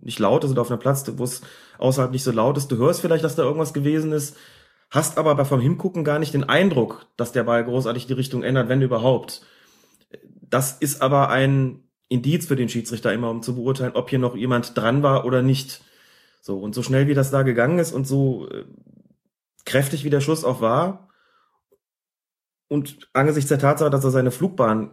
nicht laut ist oder auf einem Platz, wo es außerhalb nicht so laut ist. Du hörst vielleicht, dass da irgendwas gewesen ist, hast aber bei vom Hingucken gar nicht den Eindruck, dass der Ball großartig die Richtung ändert, wenn überhaupt. Das ist aber ein Indiz für den Schiedsrichter immer, um zu beurteilen, ob hier noch jemand dran war oder nicht. So, und so schnell wie das da gegangen ist und so äh, kräftig wie der Schuss auch war und angesichts der Tatsache, dass er seine Flugbahn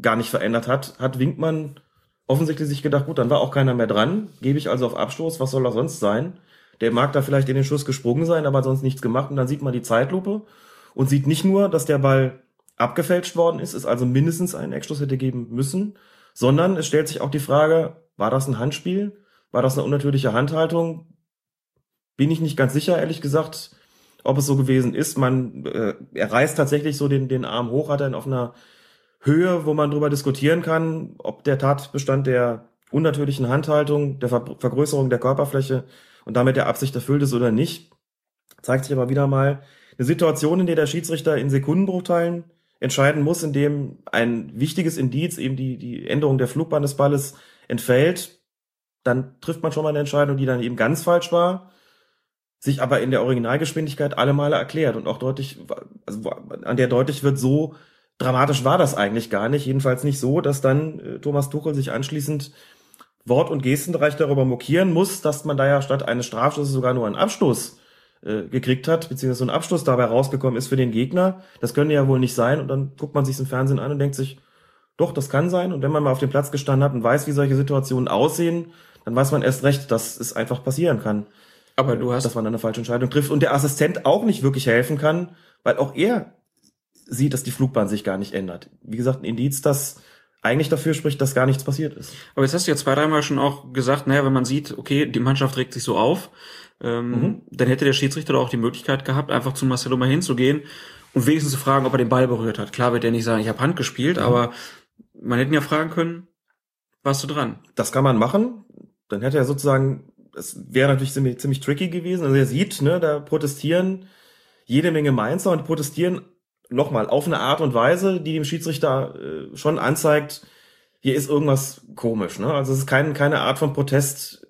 gar nicht verändert hat, hat Winkmann offensichtlich sich gedacht, gut, dann war auch keiner mehr dran, gebe ich also auf Abstoß, was soll das sonst sein? Der mag da vielleicht in den Schuss gesprungen sein, aber sonst nichts gemacht und dann sieht man die Zeitlupe und sieht nicht nur, dass der Ball abgefälscht worden ist, es also mindestens einen Eckstoß hätte geben müssen, sondern es stellt sich auch die Frage, war das ein Handspiel? War das eine unnatürliche Handhaltung? Bin ich nicht ganz sicher, ehrlich gesagt, ob es so gewesen ist. Man, äh, er reißt tatsächlich so den, den Arm hoch, hat er ihn auf einer Höhe, wo man drüber diskutieren kann, ob der Tatbestand der unnatürlichen Handhaltung, der Ver Vergrößerung der Körperfläche und damit der Absicht erfüllt ist oder nicht. Zeigt sich aber wieder mal eine Situation, in der der Schiedsrichter in Sekundenbruchteilen entscheiden muss, in dem ein wichtiges Indiz, eben die, die Änderung der Flugbahn des Balles, entfällt, dann trifft man schon mal eine Entscheidung, die dann eben ganz falsch war, sich aber in der Originalgeschwindigkeit alle Male erklärt und auch deutlich, also an der deutlich wird, so dramatisch war das eigentlich gar nicht. Jedenfalls nicht so, dass dann äh, Thomas Tuchel sich anschließend Wort- und Gestenbereich darüber mokieren muss, dass man da ja statt eines Strafschusses sogar nur einen Abstoß äh, gekriegt hat, beziehungsweise so ein Abschluss dabei rausgekommen ist für den Gegner. Das könnte ja wohl nicht sein. Und dann guckt man sich im Fernsehen an und denkt sich, doch, das kann sein. Und wenn man mal auf dem Platz gestanden hat und weiß, wie solche Situationen aussehen, dann weiß man erst recht, dass es einfach passieren kann. Aber du hast. Dass man dann eine falsche Entscheidung trifft und der Assistent auch nicht wirklich helfen kann, weil auch er sieht, dass die Flugbahn sich gar nicht ändert. Wie gesagt, ein Indiz, das eigentlich dafür spricht, dass gar nichts passiert ist. Aber jetzt hast du ja zwei, dreimal schon auch gesagt, naja, wenn man sieht, okay, die Mannschaft regt sich so auf, ähm, mhm. dann hätte der Schiedsrichter doch auch die Möglichkeit gehabt, einfach zu Marcelo mal hinzugehen und wenigstens zu fragen, ob er den Ball berührt hat. Klar wird er nicht sagen, ich habe Hand gespielt, mhm. aber man hätte ihn ja fragen können, warst du dran? Das kann man machen. Dann hätte er sozusagen, es wäre natürlich ziemlich, ziemlich tricky gewesen. Also er sieht, ne, da protestieren jede Menge Mainzer und protestieren nochmal auf eine Art und Weise, die dem Schiedsrichter äh, schon anzeigt, hier ist irgendwas komisch. Ne? Also es ist kein, keine Art von Protest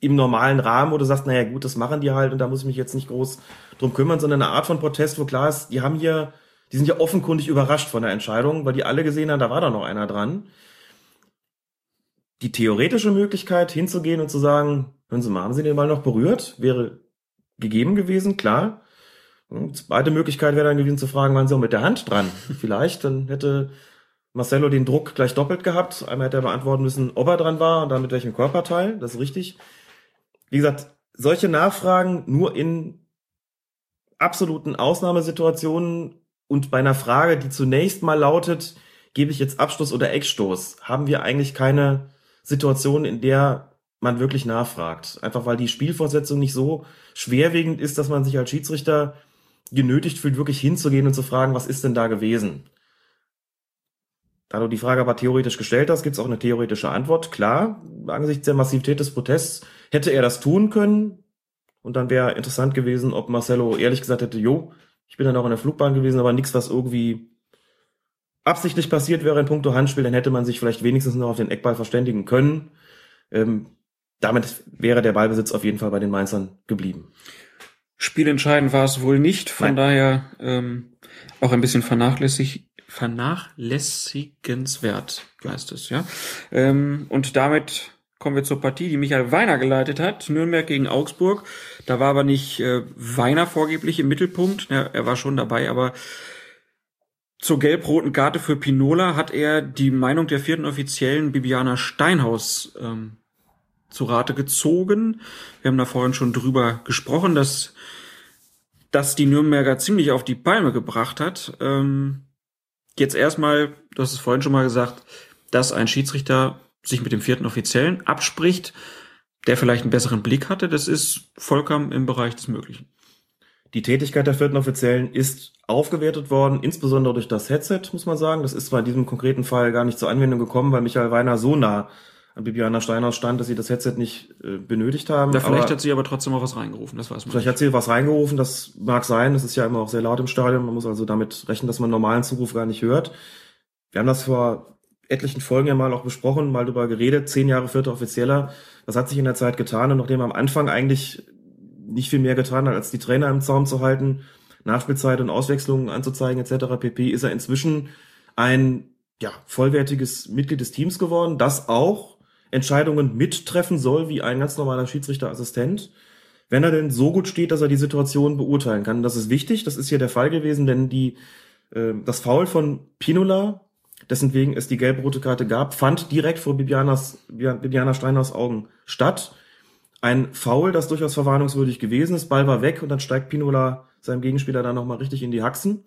im normalen Rahmen, wo du sagst, naja gut, das machen die halt und da muss ich mich jetzt nicht groß drum kümmern, sondern eine Art von Protest, wo klar ist, die haben hier, die sind ja offenkundig überrascht von der Entscheidung, weil die alle gesehen haben, da war da noch einer dran. Die theoretische Möglichkeit hinzugehen und zu sagen, hören Sie mal, haben Sie den Ball noch berührt? Wäre gegeben gewesen, klar. Die zweite Möglichkeit wäre dann gewesen zu fragen, waren sie auch mit der Hand dran? Vielleicht, dann hätte Marcelo den Druck gleich doppelt gehabt. Einmal hätte er beantworten müssen, ob er dran war und dann mit welchem Körperteil. Das ist richtig. Wie gesagt, solche Nachfragen nur in absoluten Ausnahmesituationen und bei einer Frage, die zunächst mal lautet, gebe ich jetzt Abstoß oder Eckstoß, haben wir eigentlich keine Situation, in der man wirklich nachfragt. Einfach weil die Spielfortsetzung nicht so schwerwiegend ist, dass man sich als Schiedsrichter genötigt fühlt, wirklich hinzugehen und zu fragen, was ist denn da gewesen? Da du die Frage aber theoretisch gestellt hast, gibt es auch eine theoretische Antwort. Klar, angesichts der Massivität des Protests hätte er das tun können. Und dann wäre interessant gewesen, ob Marcelo ehrlich gesagt hätte, jo, ich bin dann auch in der Flugbahn gewesen, aber nichts, was irgendwie absichtlich passiert wäre in puncto Handspiel, dann hätte man sich vielleicht wenigstens noch auf den Eckball verständigen können. Ähm, damit wäre der Ballbesitz auf jeden Fall bei den Mainzern geblieben. Spielentscheidend war es wohl nicht, von Nein. daher ähm, auch ein bisschen vernachlässig, vernachlässigenswert heißt es, ja. Ähm, und damit kommen wir zur Partie, die Michael Weiner geleitet hat, Nürnberg gegen Augsburg. Da war aber nicht äh, Weiner vorgeblich im Mittelpunkt, ja, er war schon dabei, aber zur gelb-roten Karte für Pinola hat er die Meinung der vierten Offiziellen Bibiana Steinhaus ähm, zu Rate gezogen. Wir haben da vorhin schon drüber gesprochen, dass das die Nürnberger ziemlich auf die Palme gebracht hat. Ähm, jetzt erstmal, du hast es vorhin schon mal gesagt, dass ein Schiedsrichter sich mit dem vierten Offiziellen abspricht, der vielleicht einen besseren Blick hatte, das ist vollkommen im Bereich des Möglichen. Die Tätigkeit der vierten Offiziellen ist aufgewertet worden, insbesondere durch das Headset, muss man sagen. Das ist zwar in diesem konkreten Fall gar nicht zur Anwendung gekommen, weil Michael Weiner so nah an Bibiana Steinhaus stand, dass sie das Headset nicht äh, benötigt haben. Ja, vielleicht aber, hat sie aber trotzdem auch was reingerufen, das weiß man. Vielleicht nicht. hat sie was reingerufen, das mag sein. Das ist ja immer auch sehr laut im Stadion. Man muss also damit rechnen, dass man normalen Zuruf gar nicht hört. Wir haben das vor etlichen Folgen ja mal auch besprochen, mal darüber geredet. Zehn Jahre vierter Offizieller. Was hat sich in der Zeit getan? Und nachdem am Anfang eigentlich nicht viel mehr getan hat, als die Trainer im Zaum zu halten, Nachspielzeit und Auswechslungen anzuzeigen etc. pp. ist er inzwischen ein ja, vollwertiges Mitglied des Teams geworden, das auch Entscheidungen mittreffen soll, wie ein ganz normaler Schiedsrichterassistent, wenn er denn so gut steht, dass er die Situation beurteilen kann. Das ist wichtig, das ist hier der Fall gewesen, denn die, äh, das Foul von Pinola, dessen es die gelb-rote Karte gab, fand direkt vor Bibianas, Bibiana Steiners Augen statt. Ein Foul, das durchaus verwarnungswürdig gewesen ist. Ball war weg und dann steigt Pinola seinem Gegenspieler dann nochmal richtig in die Haxen.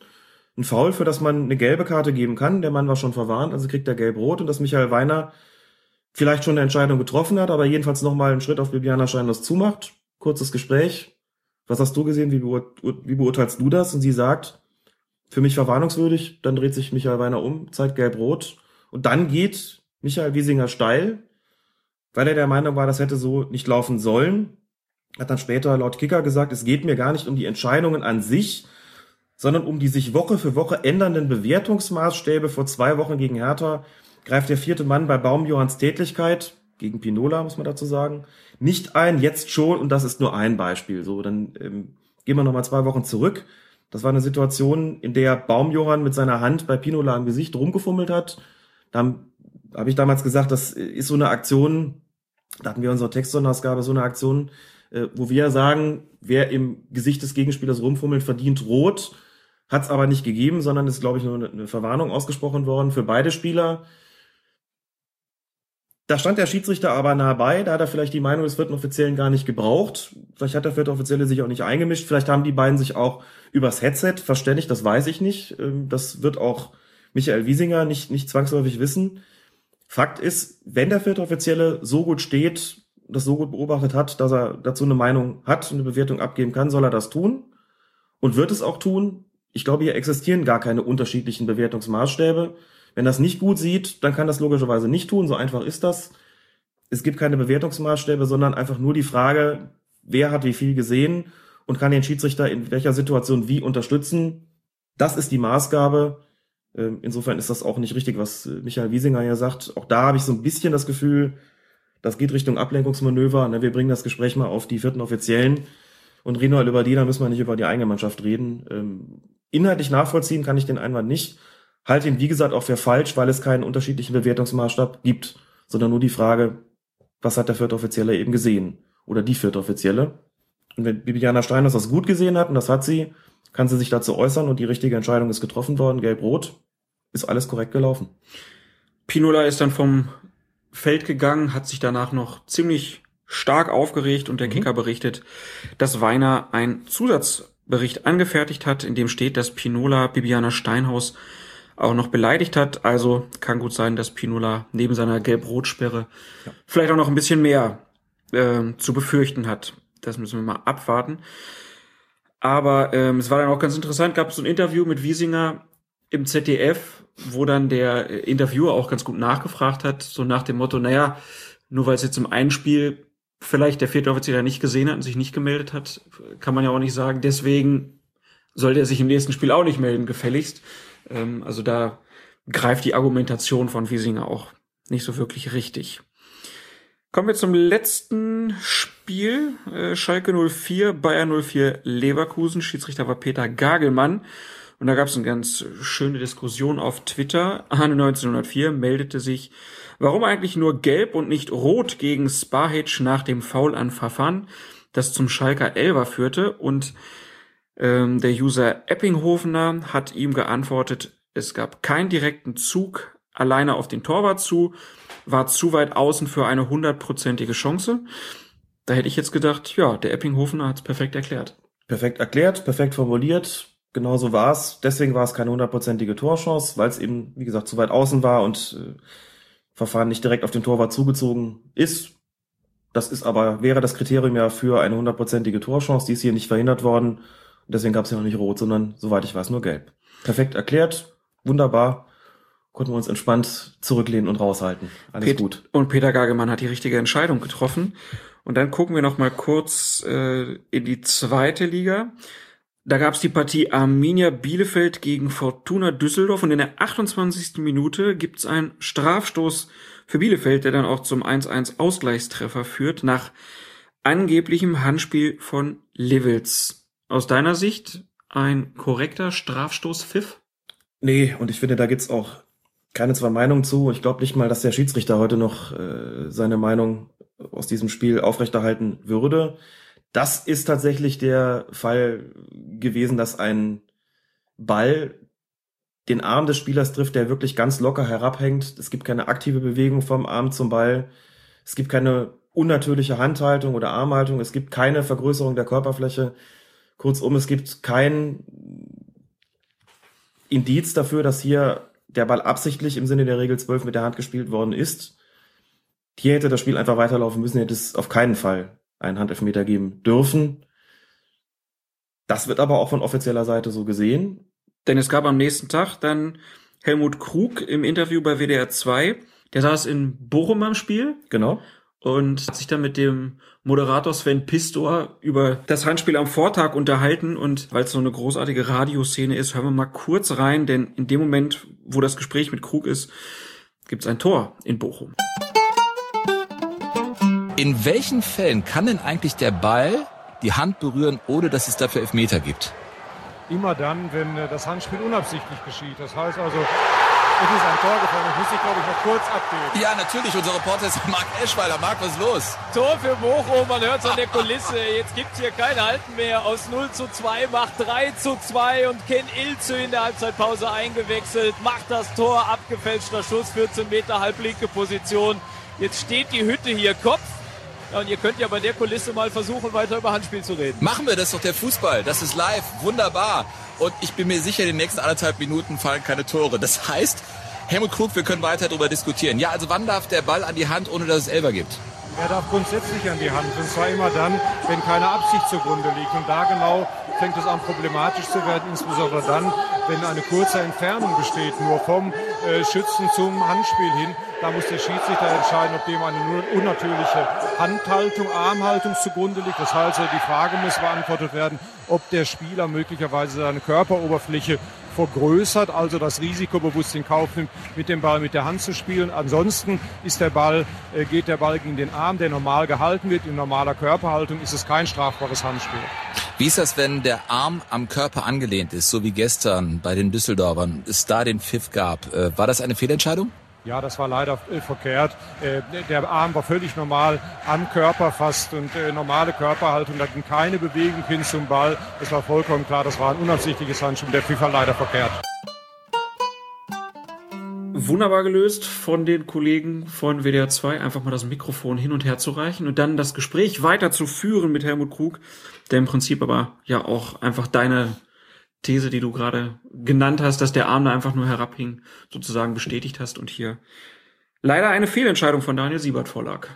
Ein Foul, für das man eine gelbe Karte geben kann. Der Mann war schon verwarnt, also kriegt er gelb-rot und dass Michael Weiner vielleicht schon eine Entscheidung getroffen hat, aber jedenfalls nochmal einen Schritt auf Bibiana Steiners zumacht. Kurzes Gespräch. Was hast du gesehen? Wie beurteilst du das? Und sie sagt, für mich verwarnungswürdig. Dann dreht sich Michael Weiner um, zeigt gelb-rot. Und dann geht Michael Wiesinger steil, weil er der Meinung war, das hätte so nicht laufen sollen. Hat dann später laut Kicker gesagt, es geht mir gar nicht um die Entscheidungen an sich, sondern um die sich Woche für Woche ändernden Bewertungsmaßstäbe vor zwei Wochen gegen Hertha greift der vierte Mann bei Baumjohanns Tätlichkeit gegen Pinola, muss man dazu sagen, nicht ein, jetzt schon, und das ist nur ein Beispiel. So, dann ähm, gehen wir nochmal zwei Wochen zurück. Das war eine Situation, in der Baumjohann mit seiner Hand bei Pinola im Gesicht rumgefummelt hat. Da habe ich damals gesagt, das ist so eine Aktion, da hatten wir unsere Textsonderausgabe, so eine Aktion, äh, wo wir sagen, wer im Gesicht des Gegenspielers rumfummelt, verdient rot. Hat es aber nicht gegeben, sondern ist, glaube ich, nur eine Verwarnung ausgesprochen worden für beide Spieler. Da stand der Schiedsrichter aber nah bei, da hat er vielleicht die Meinung des vierten Offiziellen gar nicht gebraucht. Vielleicht hat der vierte Offizielle sich auch nicht eingemischt. Vielleicht haben die beiden sich auch übers Headset verständigt, das weiß ich nicht. Ähm, das wird auch Michael Wiesinger nicht, nicht zwangsläufig wissen. Fakt ist, wenn der vierte Offizielle so gut steht, das so gut beobachtet hat, dass er dazu eine Meinung hat, eine Bewertung abgeben kann, soll er das tun und wird es auch tun. Ich glaube, hier existieren gar keine unterschiedlichen Bewertungsmaßstäbe. Wenn das nicht gut sieht, dann kann das logischerweise nicht tun. So einfach ist das. Es gibt keine Bewertungsmaßstäbe, sondern einfach nur die Frage, wer hat wie viel gesehen und kann den Schiedsrichter in welcher Situation wie unterstützen. Das ist die Maßgabe. Ähm, insofern ist das auch nicht richtig, was äh, Michael Wiesinger hier sagt. Auch da habe ich so ein bisschen das Gefühl, das geht Richtung Ablenkungsmanöver. Wir bringen das Gespräch mal auf die vierten Offiziellen und reden halt über die, da müssen wir nicht über die eigene Mannschaft reden. Ähm, inhaltlich nachvollziehen kann ich den Einwand nicht halte ihn, wie gesagt, auch für falsch, weil es keinen unterschiedlichen Bewertungsmaßstab gibt, sondern nur die Frage, was hat der vierte Offizielle eben gesehen? Oder die vierte Offizielle? Und wenn Bibiana Steiners das gut gesehen hat, und das hat sie, kann sie sich dazu äußern und die richtige Entscheidung ist getroffen worden, gelb-rot, ist alles korrekt gelaufen. Pinola ist dann vom Feld gegangen, hat sich danach noch ziemlich stark aufgeregt und der mhm. Kicker berichtet, dass Weiner ein Zusatzbericht angefertigt hat, in dem steht, dass Pinola Bibiana Steinhaus auch noch beleidigt hat. Also kann gut sein, dass Pinola neben seiner Gelb-Rot-Sperre ja. vielleicht auch noch ein bisschen mehr äh, zu befürchten hat. Das müssen wir mal abwarten. Aber ähm, es war dann auch ganz interessant, gab es so ein Interview mit Wiesinger im ZDF, wo dann der Interviewer auch ganz gut nachgefragt hat, so nach dem Motto, naja, nur weil es jetzt im einen Spiel vielleicht der vierte Offizier nicht gesehen hat und sich nicht gemeldet hat, kann man ja auch nicht sagen, deswegen soll der sich im nächsten Spiel auch nicht melden, gefälligst. Ähm, also da greift die Argumentation von Wiesinger auch nicht so wirklich richtig. Kommen wir zum letzten Spiel. Äh, Schalke 04, Bayern 04, Leverkusen. Schiedsrichter war Peter Gagelmann. Und da gab es eine ganz schöne Diskussion auf Twitter. Arne 1904 meldete sich, warum eigentlich nur gelb und nicht rot gegen Spahic nach dem Foul an Verfahren, das zum Schalker Elver führte. Und ähm, der User Eppinghofener hat ihm geantwortet, es gab keinen direkten Zug alleine auf den Torwart zu, war zu weit außen für eine hundertprozentige Chance. Da hätte ich jetzt gedacht, ja, der Eppinghofener hat es perfekt erklärt. Perfekt erklärt, perfekt formuliert. Genauso war es. Deswegen war es keine hundertprozentige Torchance, weil es eben, wie gesagt, zu weit außen war und äh, Verfahren nicht direkt auf den Torwart zugezogen ist. Das ist aber, wäre das Kriterium ja für eine hundertprozentige Torchance. Die ist hier nicht verhindert worden. Deswegen gab es ja noch nicht rot, sondern soweit ich weiß nur gelb. Perfekt erklärt, wunderbar. Konnten wir uns entspannt zurücklehnen und raushalten. Alles Pet gut. Und Peter Gagemann hat die richtige Entscheidung getroffen. Und dann gucken wir noch mal kurz äh, in die zweite Liga. Da gab es die Partie Arminia Bielefeld gegen Fortuna Düsseldorf und in der 28. Minute gibt es einen Strafstoß für Bielefeld, der dann auch zum 1-1 Ausgleichstreffer führt, nach angeblichem Handspiel von Levels. Aus deiner Sicht ein korrekter Strafstoß Pfiff? Nee, und ich finde, da gibt's auch keine zwei Meinungen zu. Ich glaube nicht mal, dass der Schiedsrichter heute noch äh, seine Meinung aus diesem Spiel aufrechterhalten würde. Das ist tatsächlich der Fall gewesen, dass ein Ball den Arm des Spielers trifft, der wirklich ganz locker herabhängt. Es gibt keine aktive Bewegung vom Arm zum Ball. Es gibt keine unnatürliche Handhaltung oder Armhaltung. Es gibt keine Vergrößerung der Körperfläche. Kurzum, es gibt kein Indiz dafür, dass hier der Ball absichtlich im Sinne der Regel 12 mit der Hand gespielt worden ist. Hier hätte das Spiel einfach weiterlaufen müssen, hätte es auf keinen Fall einen Handelfmeter geben dürfen. Das wird aber auch von offizieller Seite so gesehen. Denn es gab am nächsten Tag dann Helmut Krug im Interview bei WDR 2. Der saß in Bochum am Spiel. Genau und hat sich dann mit dem Moderator Sven Pistor über das Handspiel am Vortag unterhalten und weil es so eine großartige Radioszene ist, hören wir mal kurz rein, denn in dem Moment, wo das Gespräch mit Krug ist, gibt's ein Tor in Bochum. In welchen Fällen kann denn eigentlich der Ball die Hand berühren, ohne dass es dafür Elfmeter gibt? Immer dann, wenn äh, das Handspiel unabsichtlich geschieht. Das heißt also, es ist ein Tor gefallen. Das muss ich, glaube ich, noch kurz abgeben. Ja, natürlich. Unser Reporter ist Marc Eschweiler. Marc, was ist los? Tor für Bochum. Man hört es an der Kulisse. Jetzt gibt es hier kein Halten mehr. Aus 0 zu 2 macht 3 zu 2 und Ken Ilze in der Halbzeitpause eingewechselt. Macht das Tor. Abgefälschter Schuss. 14 Meter halblinke Position. Jetzt steht die Hütte hier Kopf. Ja, und ihr könnt ja bei der Kulisse mal versuchen, weiter über Handspiel zu reden. Machen wir, das ist doch der Fußball. Das ist live. Wunderbar. Und ich bin mir sicher, in den nächsten anderthalb Minuten fallen keine Tore. Das heißt, Helmut Krug, wir können weiter darüber diskutieren. Ja, also wann darf der Ball an die Hand, ohne dass es Elber gibt? Er darf grundsätzlich an die Hand. Und zwar immer dann, wenn keine Absicht zugrunde liegt. Und da genau fängt es an problematisch zu werden, insbesondere dann, wenn eine kurze Entfernung besteht, nur vom äh, Schützen zum Handspiel hin. Da muss der Schiedsrichter entscheiden, ob dem eine unnatürliche Handhaltung, Armhaltung zugrunde liegt. Das heißt, die Frage muss beantwortet werden, ob der Spieler möglicherweise seine Körperoberfläche vergrößert, also das Risiko bewusst in Kauf nimmt, mit dem Ball mit der Hand zu spielen. Ansonsten ist der Ball, äh, geht der Ball gegen den Arm, der normal gehalten wird. In normaler Körperhaltung ist es kein strafbares Handspiel. Wie ist das, wenn der Arm am Körper angelehnt ist, so wie gestern bei den Düsseldorfern, es da den Pfiff gab? Äh, war das eine Fehlentscheidung? Ja, das war leider äh, verkehrt. Äh, der Arm war völlig normal am Körper fast und äh, normale Körperhaltung. Da ging keine Bewegung hin zum Ball. Es war vollkommen klar, das war ein unabsichtliches Handschuh. Der FIFA leider verkehrt. Wunderbar gelöst von den Kollegen von WDR 2, einfach mal das Mikrofon hin und her zu reichen und dann das Gespräch weiterzuführen mit Helmut Krug, der im Prinzip aber ja auch einfach deine These, die du gerade genannt hast, dass der Arm da einfach nur herabhing, sozusagen bestätigt hast und hier leider eine Fehlentscheidung von Daniel Siebert vorlag.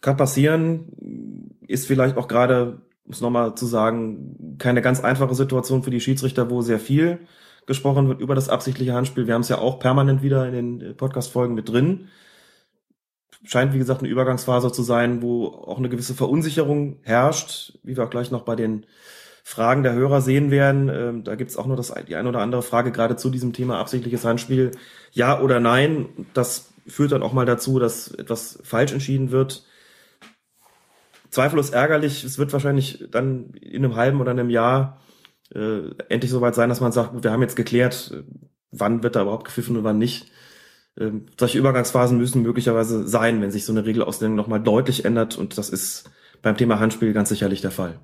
Kann passieren, ist vielleicht auch gerade, um es nochmal zu sagen, keine ganz einfache Situation für die Schiedsrichter, wo sehr viel gesprochen wird über das absichtliche Handspiel. Wir haben es ja auch permanent wieder in den Podcast-Folgen mit drin. Scheint, wie gesagt, eine Übergangsphase zu sein, wo auch eine gewisse Verunsicherung herrscht, wie wir auch gleich noch bei den Fragen der Hörer sehen werden. Ähm, da gibt's auch nur das, die eine oder andere Frage gerade zu diesem Thema absichtliches Handspiel. Ja oder nein? Das führt dann auch mal dazu, dass etwas falsch entschieden wird. Zweifellos ärgerlich. Es wird wahrscheinlich dann in einem halben oder einem Jahr äh, endlich soweit sein, dass man sagt, wir haben jetzt geklärt, wann wird da überhaupt gepfiffen und wann nicht. Ähm, solche Übergangsphasen müssen möglicherweise sein, wenn sich so eine Regelauslegung nochmal deutlich ändert und das ist beim Thema Handspiel ganz sicherlich der Fall.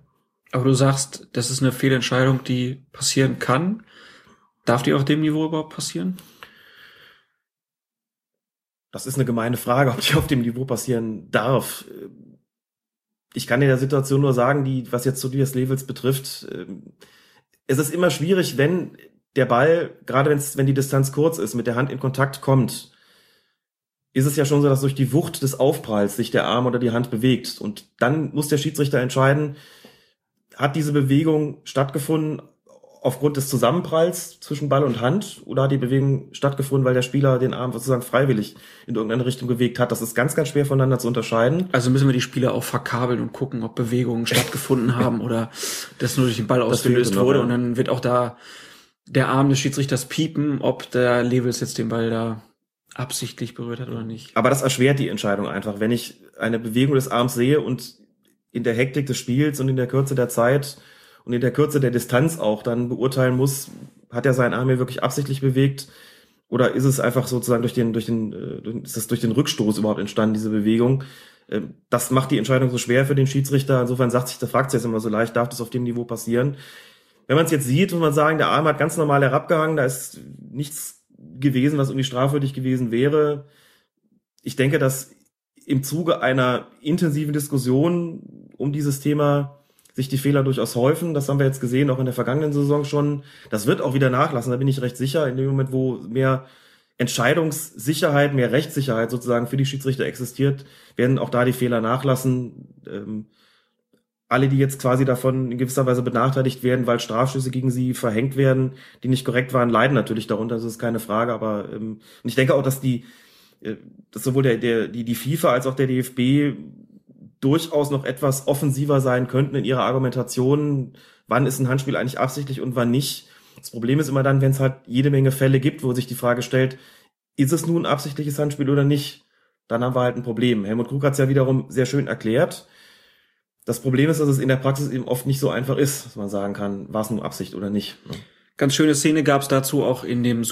Aber du sagst, das ist eine Fehlentscheidung, die passieren kann. Darf die auf dem Niveau überhaupt passieren? Das ist eine gemeine Frage, ob die auf dem Niveau passieren darf. Ich kann in der Situation nur sagen, die, was jetzt Tobias Levels betrifft, ähm, es ist immer schwierig, wenn der Ball, gerade wenn's, wenn die Distanz kurz ist, mit der Hand in Kontakt kommt, ist es ja schon so, dass durch die Wucht des Aufpralls sich der Arm oder die Hand bewegt. Und dann muss der Schiedsrichter entscheiden, hat diese Bewegung stattgefunden aufgrund des Zusammenpralls zwischen Ball und Hand oder hat die Bewegung stattgefunden, weil der Spieler den Arm sozusagen freiwillig in irgendeine Richtung bewegt hat? Das ist ganz, ganz schwer voneinander zu unterscheiden. Also müssen wir die Spieler auch verkabeln und gucken, ob Bewegungen stattgefunden haben oder das nur durch den Ball ausgelöst wurde. Und dann wird auch da der Arm des Schiedsrichters piepen, ob der Levels jetzt den Ball da absichtlich berührt hat oder nicht. Aber das erschwert die Entscheidung einfach. Wenn ich eine Bewegung des Arms sehe und in der Hektik des Spiels und in der Kürze der Zeit und in der Kürze der Distanz auch dann beurteilen muss, hat er seinen Arm hier wirklich absichtlich bewegt oder ist es einfach sozusagen durch den, durch den, äh, ist das durch den Rückstoß überhaupt entstanden, diese Bewegung? Ähm, das macht die Entscheidung so schwer für den Schiedsrichter. Insofern sagt sich, der fragt sich jetzt immer so leicht, darf das auf dem Niveau passieren? Wenn man es jetzt sieht, muss man sagen, der Arm hat ganz normal herabgehangen, da ist nichts gewesen, was irgendwie strafwürdig gewesen wäre. Ich denke, dass im Zuge einer intensiven Diskussion um dieses Thema sich die Fehler durchaus häufen. Das haben wir jetzt gesehen, auch in der vergangenen Saison schon. Das wird auch wieder nachlassen, da bin ich recht sicher. In dem Moment, wo mehr Entscheidungssicherheit, mehr Rechtssicherheit sozusagen für die Schiedsrichter existiert, werden auch da die Fehler nachlassen. Ähm, alle, die jetzt quasi davon in gewisser Weise benachteiligt werden, weil Strafschüsse gegen sie verhängt werden, die nicht korrekt waren, leiden natürlich darunter, das ist keine Frage. Aber ähm, ich denke auch, dass die, dass sowohl der, der, die, die FIFA als auch der DFB durchaus noch etwas offensiver sein könnten in ihrer Argumentation, wann ist ein Handspiel eigentlich absichtlich und wann nicht. Das Problem ist immer dann, wenn es halt jede Menge Fälle gibt, wo sich die Frage stellt, ist es nun absichtliches Handspiel oder nicht? Dann haben wir halt ein Problem. Helmut Krug hat es ja wiederum sehr schön erklärt. Das Problem ist, dass es in der Praxis eben oft nicht so einfach ist, dass man sagen kann, war es nun Absicht oder nicht. Ne? Ganz schöne Szene gab es dazu auch in dem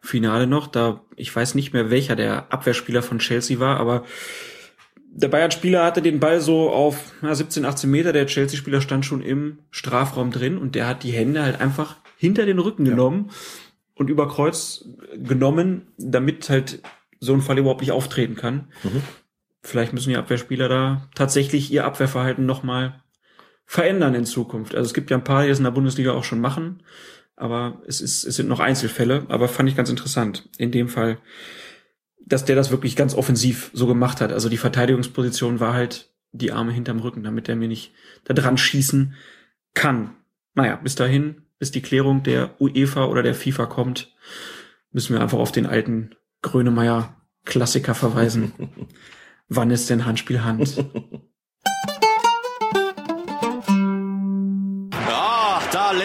Supercup-Finale noch. Da ich weiß nicht mehr, welcher der Abwehrspieler von Chelsea war, aber der Bayern-Spieler hatte den Ball so auf na, 17, 18 Meter. Der Chelsea-Spieler stand schon im Strafraum drin und der hat die Hände halt einfach hinter den Rücken ja. genommen und über Kreuz genommen, damit halt so ein Fall überhaupt nicht auftreten kann. Mhm. Vielleicht müssen die Abwehrspieler da tatsächlich ihr Abwehrverhalten nochmal verändern in Zukunft. Also es gibt ja ein paar, die das in der Bundesliga auch schon machen, aber es ist, es sind noch Einzelfälle, aber fand ich ganz interessant. In dem Fall dass der das wirklich ganz offensiv so gemacht hat. Also die Verteidigungsposition war halt die Arme hinterm Rücken, damit er mir nicht da dran schießen kann. Naja, bis dahin, bis die Klärung der UEFA oder der FIFA kommt, müssen wir einfach auf den alten Grönemeyer Klassiker verweisen. Wann ist denn Handspiel Hand?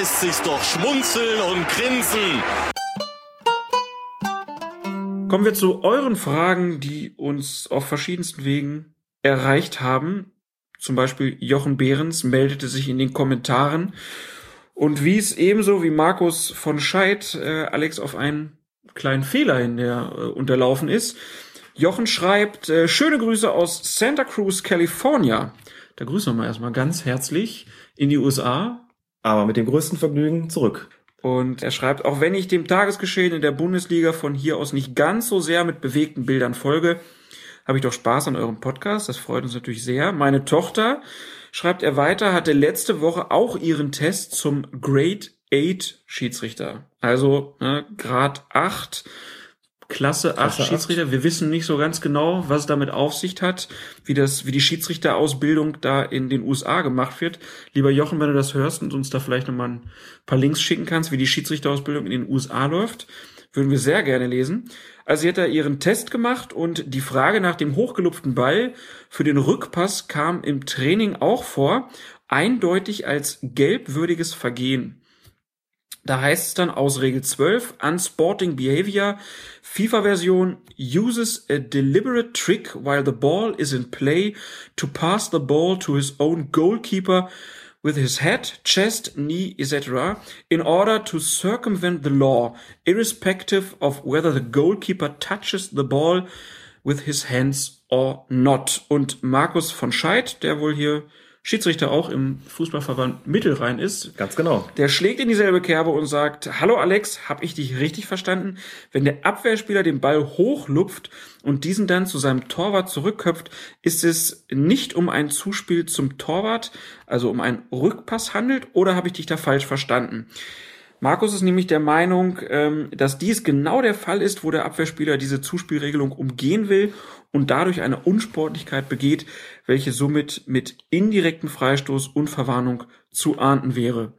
lässt sich's doch schmunzeln und grinsen. Kommen wir zu euren Fragen, die uns auf verschiedensten Wegen erreicht haben. Zum Beispiel Jochen Behrens meldete sich in den Kommentaren und wies ebenso wie Markus von Scheid äh, Alex auf einen kleinen Fehler hin, der äh, unterlaufen ist. Jochen schreibt, äh, schöne Grüße aus Santa Cruz, California. Da grüßen wir mal erstmal ganz herzlich in die USA. Aber mit dem größten Vergnügen zurück. Und er schreibt, auch wenn ich dem Tagesgeschehen in der Bundesliga von hier aus nicht ganz so sehr mit bewegten Bildern folge, habe ich doch Spaß an eurem Podcast. Das freut uns natürlich sehr. Meine Tochter, schreibt er weiter, hatte letzte Woche auch ihren Test zum Grade 8 Schiedsrichter. Also ne, Grad 8 Klasse 8 Schiedsrichter. Wir wissen nicht so ganz genau, was es damit auf sich hat, wie das, wie die Schiedsrichterausbildung da in den USA gemacht wird. Lieber Jochen, wenn du das hörst und uns da vielleicht nochmal ein paar Links schicken kannst, wie die Schiedsrichterausbildung in den USA läuft, würden wir sehr gerne lesen. Also sie hat da ihren Test gemacht und die Frage nach dem hochgelupften Ball für den Rückpass kam im Training auch vor, eindeutig als gelbwürdiges Vergehen. Da heißt es dann aus Regel 12, Unsporting Behavior, FIFA-Version uses a deliberate trick while the ball is in play to pass the ball to his own goalkeeper with his head, chest, knee, etc. in order to circumvent the law, irrespective of whether the goalkeeper touches the ball with his hands or not. Und Markus von Scheid, der wohl hier Schiedsrichter auch im Fußballverband Mittelrhein ist. Ganz genau. Der schlägt in dieselbe Kerbe und sagt, hallo Alex, hab ich dich richtig verstanden? Wenn der Abwehrspieler den Ball hochlupft und diesen dann zu seinem Torwart zurückköpft, ist es nicht um ein Zuspiel zum Torwart, also um einen Rückpass handelt, oder habe ich dich da falsch verstanden? Markus ist nämlich der Meinung, ähm, dass dies genau der Fall ist, wo der Abwehrspieler diese Zuspielregelung umgehen will und dadurch eine Unsportlichkeit begeht, welche somit mit indirekten Freistoß und Verwarnung zu ahnden wäre.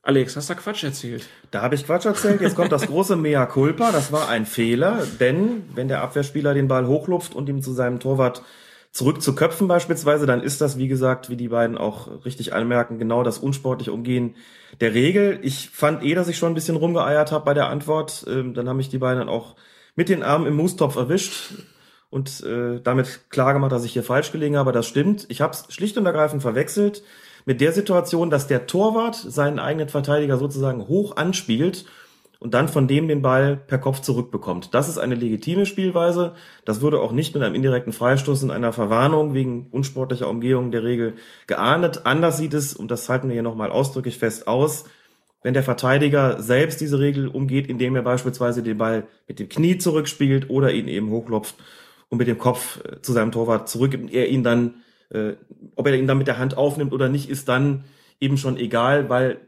Alex, hast du Quatsch erzählt? Da habe ich Quatsch erzählt. Jetzt kommt das große Mea culpa. Das war ein Fehler, denn wenn der Abwehrspieler den Ball hochlupft und ihm zu seinem Torwart zurück zu köpfen beispielsweise, dann ist das, wie gesagt, wie die beiden auch richtig anmerken, genau das unsportliche Umgehen der Regel. Ich fand eh, dass ich schon ein bisschen rumgeeiert habe bei der Antwort. Ähm, dann haben mich die beiden dann auch mit den Armen im Moostopf erwischt und äh, damit klar gemacht, dass ich hier falsch gelegen habe. Das stimmt. Ich habe es schlicht und ergreifend verwechselt mit der Situation, dass der Torwart seinen eigenen Verteidiger sozusagen hoch anspielt und dann von dem den Ball per Kopf zurückbekommt. Das ist eine legitime Spielweise. Das würde auch nicht mit einem indirekten Freistoß und einer Verwarnung wegen unsportlicher Umgehung der Regel geahndet. Anders sieht es, und das halten wir hier nochmal ausdrücklich fest aus, wenn der Verteidiger selbst diese Regel umgeht, indem er beispielsweise den Ball mit dem Knie zurückspielt oder ihn eben hochklopft und mit dem Kopf äh, zu seinem Torwart zurückgibt er ihn dann, äh, ob er ihn dann mit der Hand aufnimmt oder nicht, ist dann eben schon egal, weil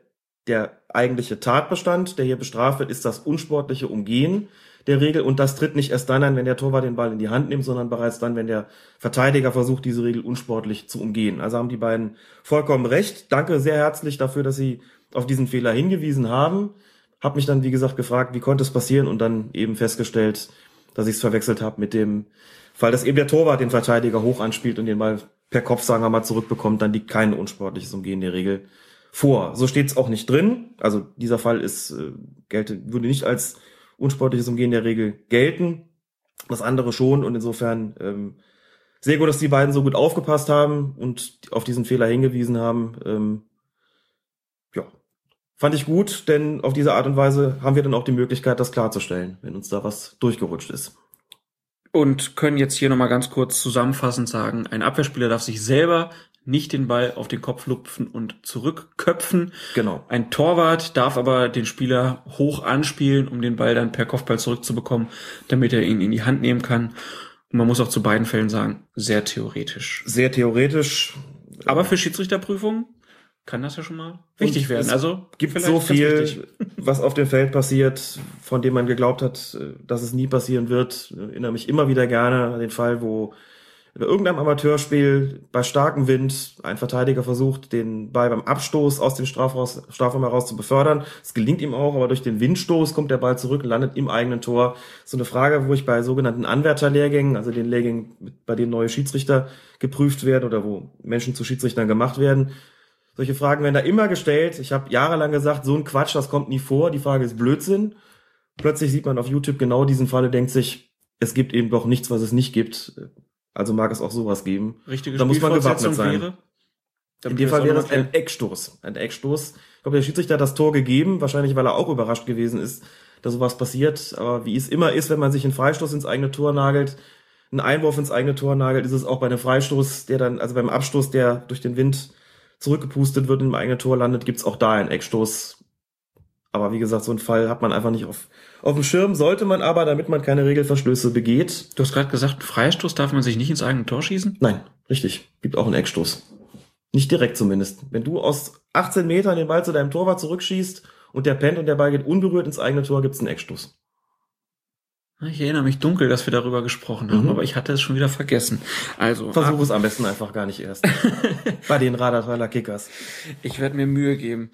der eigentliche Tatbestand, der hier bestraft wird, ist das unsportliche Umgehen der Regel und das tritt nicht erst dann ein, wenn der Torwart den Ball in die Hand nimmt, sondern bereits dann, wenn der Verteidiger versucht, diese Regel unsportlich zu umgehen. Also haben die beiden vollkommen recht. Danke sehr herzlich dafür, dass Sie auf diesen Fehler hingewiesen haben. Hab mich dann, wie gesagt, gefragt, wie konnte es passieren und dann eben festgestellt, dass ich es verwechselt habe mit dem Fall, dass eben der Torwart den Verteidiger hoch anspielt und den Ball per Kopf, sagen wir mal, zurückbekommt, dann liegt kein unsportliches Umgehen der Regel vor. So steht es auch nicht drin. Also dieser Fall ist, äh, gelte, würde nicht als unsportliches Umgehen der Regel gelten. Das andere schon und insofern ähm, sehr gut, dass die beiden so gut aufgepasst haben und auf diesen Fehler hingewiesen haben. Ähm, ja, fand ich gut, denn auf diese Art und Weise haben wir dann auch die Möglichkeit, das klarzustellen, wenn uns da was durchgerutscht ist. Und können jetzt hier nochmal ganz kurz zusammenfassend sagen, ein Abwehrspieler darf sich selber nicht den Ball auf den Kopf lupfen und zurückköpfen. Genau. Ein Torwart darf aber den Spieler hoch anspielen, um den Ball dann per Kopfball zurückzubekommen, damit er ihn in die Hand nehmen kann. Und man muss auch zu beiden Fällen sagen, sehr theoretisch. Sehr theoretisch. Aber für Schiedsrichterprüfungen kann das ja schon mal wichtig werden. Also gibt so viel, was auf dem Feld passiert, von dem man geglaubt hat, äh, dass es nie passieren wird. Ich erinnere mich immer wieder gerne an den Fall, wo bei irgendeinem Amateurspiel bei starkem Wind ein Verteidiger versucht, den Ball beim Abstoß aus dem Strafraum, Strafraum heraus zu befördern. Es gelingt ihm auch, aber durch den Windstoß kommt der Ball zurück und landet im eigenen Tor. So eine Frage, wo ich bei sogenannten Anwärterlehrgängen, also den Lehrgängen, bei denen neue Schiedsrichter geprüft werden oder wo Menschen zu Schiedsrichtern gemacht werden, solche Fragen werden da immer gestellt. Ich habe jahrelang gesagt, so ein Quatsch, das kommt nie vor. Die Frage ist Blödsinn. Plötzlich sieht man auf YouTube genau diesen Fall und denkt sich, es gibt eben doch nichts, was es nicht gibt. Also mag es auch sowas geben. Richtige Da muss man gewappnet sein. wäre. In dem Fall wäre es ein Eckstoß. Ein Eckstoß. Ich glaube, der Schiedsrichter hat das Tor gegeben, wahrscheinlich weil er auch überrascht gewesen ist, dass sowas passiert. Aber wie es immer ist, wenn man sich einen Freistoß ins eigene Tor nagelt, einen Einwurf ins eigene Tor nagelt, ist es auch bei einem Freistoß, der dann, also beim Abstoß, der durch den Wind zurückgepustet wird und im eigenen Tor landet, gibt's auch da einen Eckstoß. Aber wie gesagt, so einen Fall hat man einfach nicht auf, auf dem Schirm, sollte man aber, damit man keine Regelverstöße begeht. Du hast gerade gesagt, Freistoß darf man sich nicht ins eigene Tor schießen? Nein, richtig. Gibt auch einen Eckstoß. Nicht direkt zumindest. Wenn du aus 18 Metern den Ball zu deinem Torwart zurückschießt und der pennt und der Ball geht unberührt ins eigene Tor, gibt's einen Eckstoß. Ich erinnere mich dunkel, dass wir darüber gesprochen haben, Mhm. aber ich hatte es schon wieder vergessen. Also, Versuch es am besten einfach gar nicht erst. Bei den Radatweiler Kickers. Ich werde mir Mühe geben.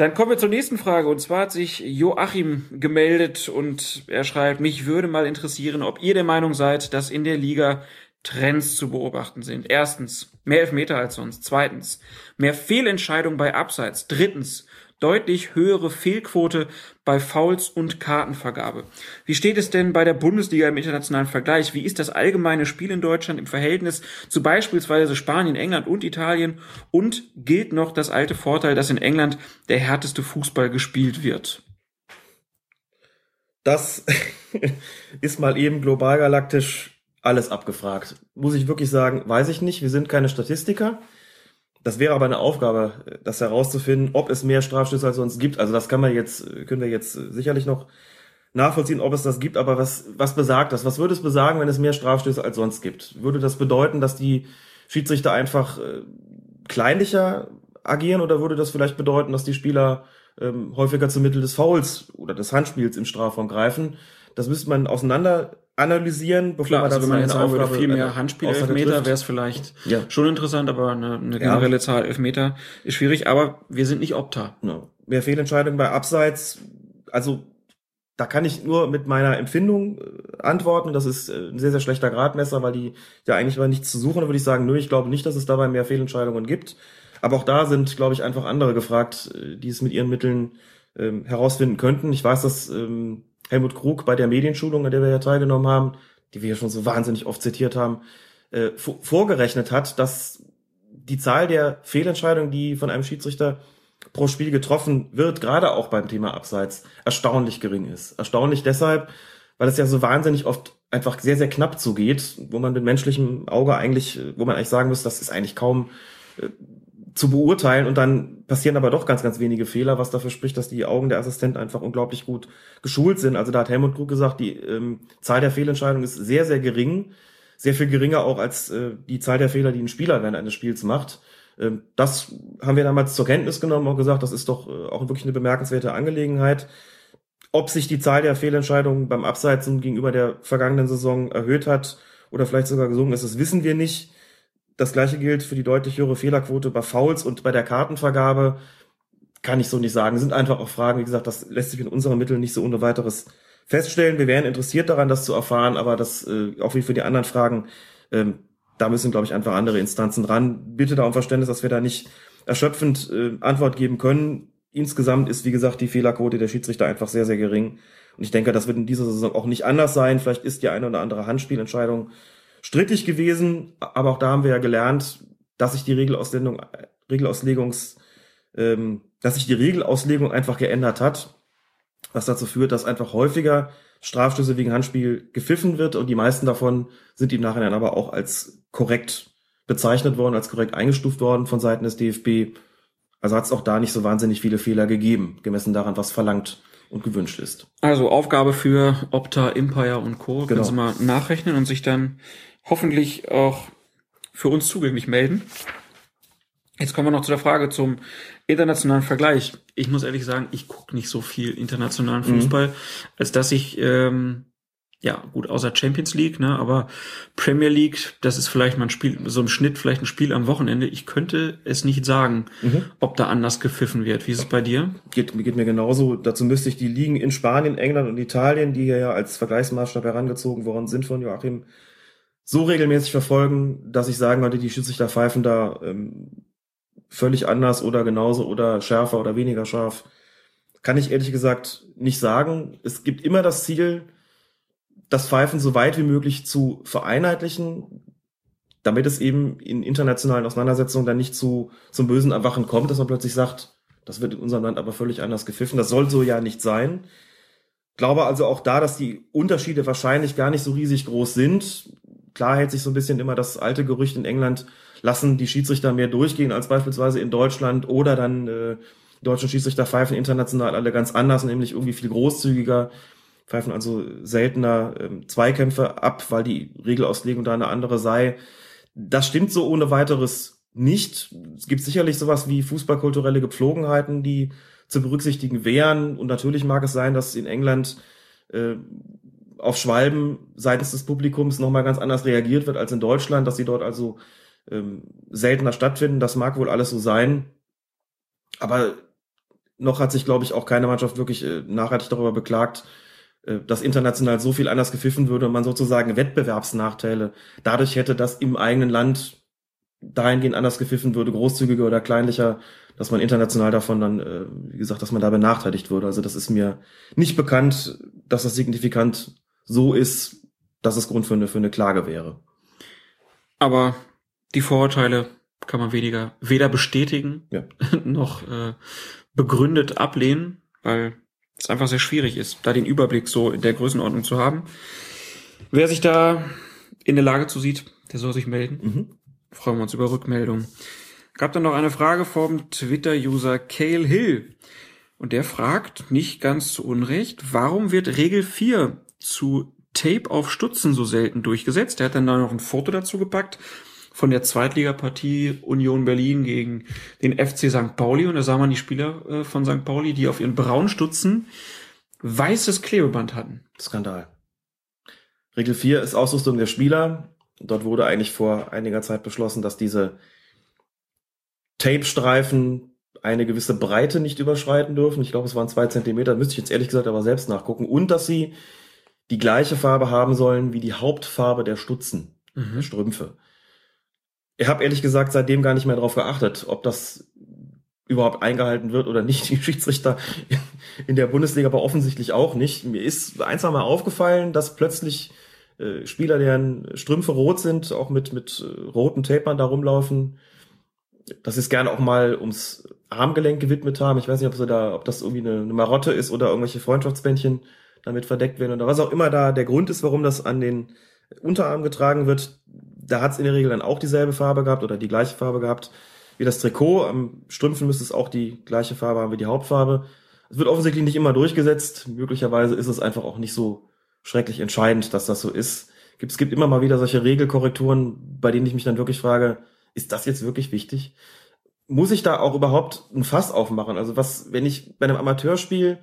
Dann kommen wir zur nächsten Frage. Und zwar hat sich Joachim gemeldet und er schreibt, mich würde mal interessieren, ob ihr der Meinung seid, dass in der Liga Trends zu beobachten sind. Erstens, mehr Elfmeter als sonst. Zweitens, mehr Fehlentscheidungen bei Abseits. Drittens, deutlich höhere Fehlquote bei Fouls und Kartenvergabe. Wie steht es denn bei der Bundesliga im internationalen Vergleich? Wie ist das allgemeine Spiel in Deutschland im Verhältnis zu beispielsweise Spanien, England und Italien? Und gilt noch das alte Vorteil, dass in England der härteste Fußball gespielt wird? Das ist mal eben global galaktisch alles abgefragt. Muss ich wirklich sagen, weiß ich nicht. Wir sind keine Statistiker. Das wäre aber eine Aufgabe, das herauszufinden, ob es mehr Strafstöße als sonst gibt. Also das kann man jetzt, können wir jetzt sicherlich noch nachvollziehen, ob es das gibt. Aber was, was besagt das? Was würde es besagen, wenn es mehr Strafstöße als sonst gibt? Würde das bedeuten, dass die Schiedsrichter einfach äh, kleinlicher agieren oder würde das vielleicht bedeuten, dass die Spieler ähm, häufiger zum Mittel des Fouls oder des Handspiels im Strafraum greifen? Das müsste man auseinander analysieren, bevor Klar, man also wenn man jetzt sagen würde, viel mehr eine Handspiel-Elfmeter Aussage wäre es vielleicht Ja. schon interessant, aber eine, eine Ja. generelle Zahl Elfmeter ist schwierig, aber wir sind nicht Opta. Ja. Mehr Fehlentscheidungen bei Abseits, also da kann ich nur mit meiner Empfindung äh, antworten. Das ist äh, ein sehr, sehr schlechter Gradmesser, weil die ja eigentlich war nichts zu suchen. Da würde ich sagen, nö, ich glaube nicht, dass es dabei mehr Fehlentscheidungen gibt. Aber auch da sind, glaube ich, einfach andere gefragt, äh, die es mit ihren Mitteln ähm, herausfinden könnten. Ich weiß, dass ähm, Helmut Krug bei der Medienschulung, an der wir ja teilgenommen haben, die wir ja schon so wahnsinnig oft zitiert haben, äh, vor- vorgerechnet hat, dass die Zahl der Fehlentscheidungen, die von einem Schiedsrichter pro Spiel getroffen wird, gerade auch beim Thema Abseits, erstaunlich gering ist. Erstaunlich deshalb, weil es ja so wahnsinnig oft einfach sehr, sehr knapp zugeht, wo man mit menschlichem Auge eigentlich, wo man eigentlich sagen muss, das ist eigentlich kaum äh, zu beurteilen und dann passieren aber doch ganz, ganz wenige Fehler, was dafür spricht, dass die Augen der Assistenten einfach unglaublich gut geschult sind. Also da hat Helmut Krug gesagt, die ähm, Zahl der Fehlentscheidungen ist sehr, sehr gering, sehr viel geringer auch als äh, die Zahl der Fehler, die ein Spieler während eines Spiels macht. Ähm, das haben wir damals zur Kenntnis genommen und gesagt, das ist doch äh, auch wirklich eine bemerkenswerte Angelegenheit. Ob sich die Zahl der Fehlentscheidungen beim Abseits gegenüber der vergangenen Saison erhöht hat oder vielleicht sogar gesunken ist, das wissen wir nicht. Das gleiche gilt für die deutlich höhere Fehlerquote bei Fouls und bei der Kartenvergabe. Kann ich so nicht sagen. Sind einfach auch Fragen, wie gesagt, das lässt sich in unseren Mitteln nicht so ohne weiteres feststellen. Wir wären interessiert daran, das zu erfahren, aber das, äh, auch wie für die anderen Fragen, ähm, da müssen, glaube ich, einfach andere Instanzen ran. Bitte da um Verständnis, dass wir da nicht erschöpfend äh, Antwort geben können. insgesamt ist, wie gesagt, die Fehlerquote der Schiedsrichter einfach sehr, sehr gering. Und ich denke, das wird in dieser Saison auch nicht anders sein. Vielleicht ist die eine oder andere Handspielentscheidung strittig gewesen, aber auch da haben wir ja gelernt, dass sich die Regelauslegung, Regelauslegungs, ähm, dass sich die Regelauslegung einfach geändert hat, was dazu führt, dass einfach häufiger Strafstöße wegen Handspiel gepfiffen wird und die meisten davon sind im Nachhinein aber auch als korrekt bezeichnet worden, als korrekt eingestuft worden von Seiten des DFB. Also hat es auch da nicht so wahnsinnig viele Fehler gegeben, gemessen daran, was verlangt und gewünscht ist. Also Aufgabe für Opta, Empire und Co. Genau. Können Sie mal nachrechnen und sich dann hoffentlich auch für uns zugänglich melden. Jetzt kommen wir noch zu der Frage zum internationalen Vergleich. Ich muss ehrlich sagen, ich gucke nicht so viel internationalen mhm. Fußball, mhm. als dass ich ähm, ja, gut, außer Champions League, ne, aber Premier League, das ist vielleicht mal ein Spiel, so im Schnitt vielleicht ein Spiel am Wochenende. Ich könnte es nicht sagen, mhm. ob da anders gepfiffen wird. Wie ist es bei dir? Geht, geht mir genauso. Dazu müsste ich die Ligen in Spanien, England und Italien, die hier ja als Vergleichsmaßstab herangezogen worden sind von Joachim, so regelmäßig verfolgen, dass ich sagen könnte, die Schiedsrichter pfeifen da ähm, völlig anders oder genauso oder schärfer oder weniger scharf. Kann ich ehrlich gesagt nicht sagen. Es gibt immer das Ziel, das Pfeifen so weit wie möglich zu vereinheitlichen, damit es eben in internationalen Auseinandersetzungen dann nicht zu, zum bösen Erwachen kommt, dass man plötzlich sagt, das wird in unserem Land aber völlig anders gepfiffen. Das soll so ja nicht sein. Glaube also auch da, dass die Unterschiede wahrscheinlich gar nicht so riesig groß sind. Klar hält sich so ein bisschen immer das alte Gerücht in England, lassen die Schiedsrichter mehr durchgehen als beispielsweise in Deutschland oder dann äh, deutschen Schiedsrichter pfeifen international alle ganz anders, nämlich irgendwie viel großzügiger pfeifen also seltener ähm, Zweikämpfe ab, weil die Regelauslegung da eine andere sei. Das stimmt so ohne weiteres nicht. Es gibt sicherlich sowas wie fußballkulturelle Gepflogenheiten, die zu berücksichtigen wären. Und natürlich mag es sein, dass in England äh, auf Schwalben seitens des Publikums nochmal ganz anders reagiert wird als in Deutschland, dass sie dort also ähm, seltener stattfinden. Das mag wohl alles so sein. Aber noch hat sich, glaube ich, auch keine Mannschaft wirklich äh, nachhaltig darüber beklagt, äh, dass international so viel anders gepfiffen würde und man sozusagen Wettbewerbsnachteile dadurch hätte, dass im eigenen Land dahingehend anders gepfiffen würde, großzügiger oder kleinlicher, dass man international davon dann, äh, wie gesagt, dass man da benachteiligt würde. Also das ist mir nicht bekannt, dass das signifikant so ist, dass es Grund für eine, für eine Klage wäre. Aber die Vorurteile kann man weniger, weder bestätigen ja. noch äh, begründet ablehnen, weil es einfach sehr schwierig ist, da den Überblick so in der Größenordnung zu haben. Wer sich da in der Lage zu sieht, der soll sich melden. Mhm. Freuen wir uns über Rückmeldungen. Gab dann noch eine Frage vom Twitter-User Cale Hill. Und der fragt, nicht ganz zu Unrecht, warum wird Regel 4 zu Tape auf Stutzen so selten durchgesetzt? Der hat dann da noch ein Foto dazu gepackt von der Zweitligapartie Union Berlin gegen den FC St. Pauli und da sah man die Spieler äh, von St. Pauli, die auf ihren braunen Stutzen weißes Klebeband hatten. Skandal. Regel 4 ist Ausrüstung der Spieler. Dort wurde eigentlich vor einiger Zeit beschlossen, dass diese Tape-Streifen eine gewisse Breite nicht überschreiten dürfen. Ich glaube, es waren zwei Zentimeter, müsste ich jetzt ehrlich gesagt aber selbst nachgucken. Und dass sie die gleiche Farbe haben sollen wie die Hauptfarbe der Stutzen, mhm. der Strümpfe. Ich habe ehrlich gesagt seitdem gar nicht mehr darauf geachtet, ob das überhaupt eingehalten wird oder nicht. Die Schiedsrichter in der Bundesliga aber offensichtlich auch nicht. Mir ist eins einmal aufgefallen, dass plötzlich äh, Spieler, deren Strümpfe rot sind, auch mit, mit äh, roten Tapern da rumlaufen, dass sie es gerne auch mal ums Armgelenk gewidmet haben. Ich weiß nicht, ob, sie da, ob das irgendwie eine, eine Marotte ist oder irgendwelche Freundschaftsbändchen damit verdeckt werden oder was auch immer da der Grund ist, warum das an den Unterarm getragen wird da hat es in der Regel dann auch dieselbe Farbe gehabt oder die gleiche Farbe gehabt wie das Trikot. Am Strümpfen müsste es auch die gleiche Farbe haben wie die Hauptfarbe. Es wird offensichtlich nicht immer durchgesetzt. Möglicherweise ist es einfach auch nicht so schrecklich entscheidend, dass das so ist. Es gibt immer mal wieder solche Regelkorrekturen, bei denen ich mich dann wirklich frage, ist das jetzt wirklich wichtig? Muss ich da auch überhaupt ein Fass aufmachen? Also was, wenn ich bei einem Amateurspiel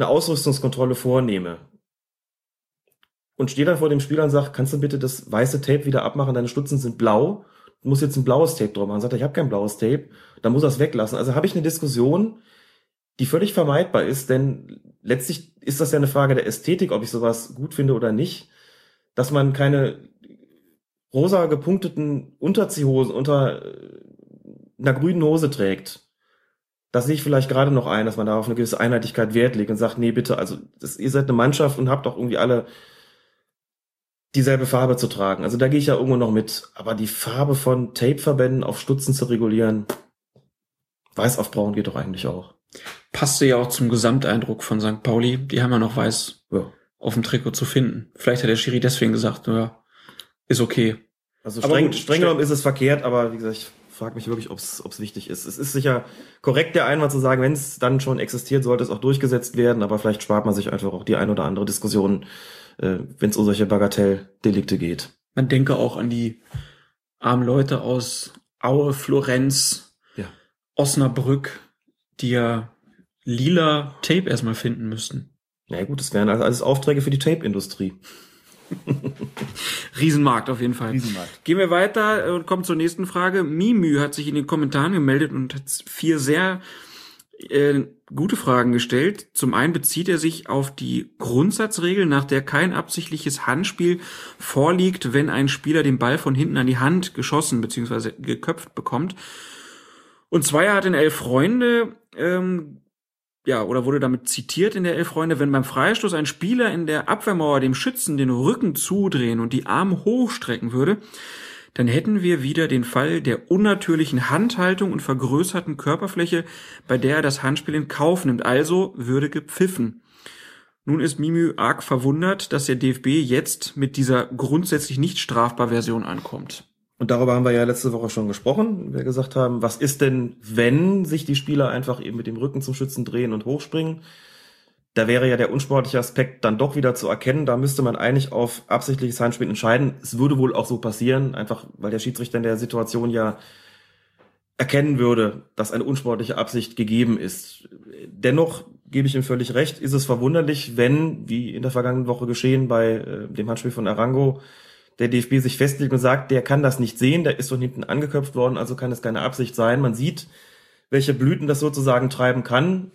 eine Ausrüstungskontrolle vornehme, und stehe dann vor dem Spieler und sage, kannst du bitte das weiße Tape wieder abmachen, deine Stutzen sind blau, du musst jetzt ein blaues Tape drauf machen. Sagt er, ich habe kein blaues Tape, dann muss er es weglassen. Also habe ich eine Diskussion, die völlig vermeidbar ist, denn letztlich ist das ja eine Frage der Ästhetik, ob ich sowas gut finde oder nicht, dass man keine rosa gepunkteten Unterziehhosen unter äh, einer grünen Hose trägt. Das sehe ich vielleicht gerade noch ein, dass man da auf eine gewisse Einheitlichkeit Wert legt und sagt, nee, bitte, also das, ihr seid eine Mannschaft und habt doch irgendwie alle dieselbe Farbe zu tragen. Also da gehe ich ja irgendwo noch mit. Aber die Farbe von Tape-Verbänden auf Stutzen zu regulieren, weiß auf braun geht doch eigentlich auch. Passte ja auch zum Gesamteindruck von St. Pauli. Die haben ja noch weiß Ja. auf dem Trikot zu finden. Vielleicht hat der Schiri deswegen gesagt, ja, ist okay. Also Aber streng, gut, streng genommen ist es verkehrt, aber wie gesagt, frage mich wirklich, ob es wichtig ist. Es ist sicher korrekt, der Einwand zu sagen, wenn es dann schon existiert, sollte es auch durchgesetzt werden, aber vielleicht spart man sich einfach auch die ein oder andere Diskussion, äh, wenn es um solche Bagatelldelikte geht. Man denke auch an die armen Leute aus Aue, Florenz, Ja. Osnabrück, die ja lila Tape erstmal finden müssten. Na ja, gut, es wären also alles Aufträge für die Tape-Industrie. Riesenmarkt auf jeden Fall. Riesenmarkt. Gehen wir weiter und kommen zur nächsten Frage. Mimü hat sich in den Kommentaren gemeldet und hat vier sehr äh, gute Fragen gestellt. Zum einen bezieht er sich auf die Grundsatzregel, nach der kein absichtliches Handspiel vorliegt, wenn ein Spieler den Ball von hinten an die Hand geschossen bzw. geköpft bekommt. Und Zweier hat in Elf Freunde, ähm, ja, oder wurde damit zitiert in der Elf Freunde, wenn beim Freistoß ein Spieler in der Abwehrmauer dem Schützen den Rücken zudrehen und die Arme hochstrecken würde, dann hätten wir wieder den Fall der unnatürlichen Handhaltung und vergrößerten Körperfläche, bei der er das Handspiel in Kauf nimmt, also würde gepfiffen. Nun ist Mimü arg verwundert, dass der DFB jetzt mit dieser grundsätzlich nicht strafbar Version ankommt. Und darüber haben wir ja letzte Woche schon gesprochen. Wir gesagt haben, was ist denn, wenn sich die Spieler einfach eben mit dem Rücken zum Schützen drehen und hochspringen? Da wäre ja der unsportliche Aspekt dann doch wieder zu erkennen. Da müsste man eigentlich auf absichtliches Handspiel entscheiden. Es würde wohl auch so passieren, einfach weil der Schiedsrichter in der Situation ja erkennen würde, dass eine unsportliche Absicht gegeben ist. Dennoch gebe ich ihm völlig recht, ist es verwunderlich, wenn, wie in der vergangenen Woche geschehen bei äh, dem Handspiel von Arango, der DFB sich festlegt und sagt, der kann das nicht sehen, der ist von hinten angeköpft worden, also kann es keine Absicht sein. Man sieht, welche Blüten das sozusagen treiben kann,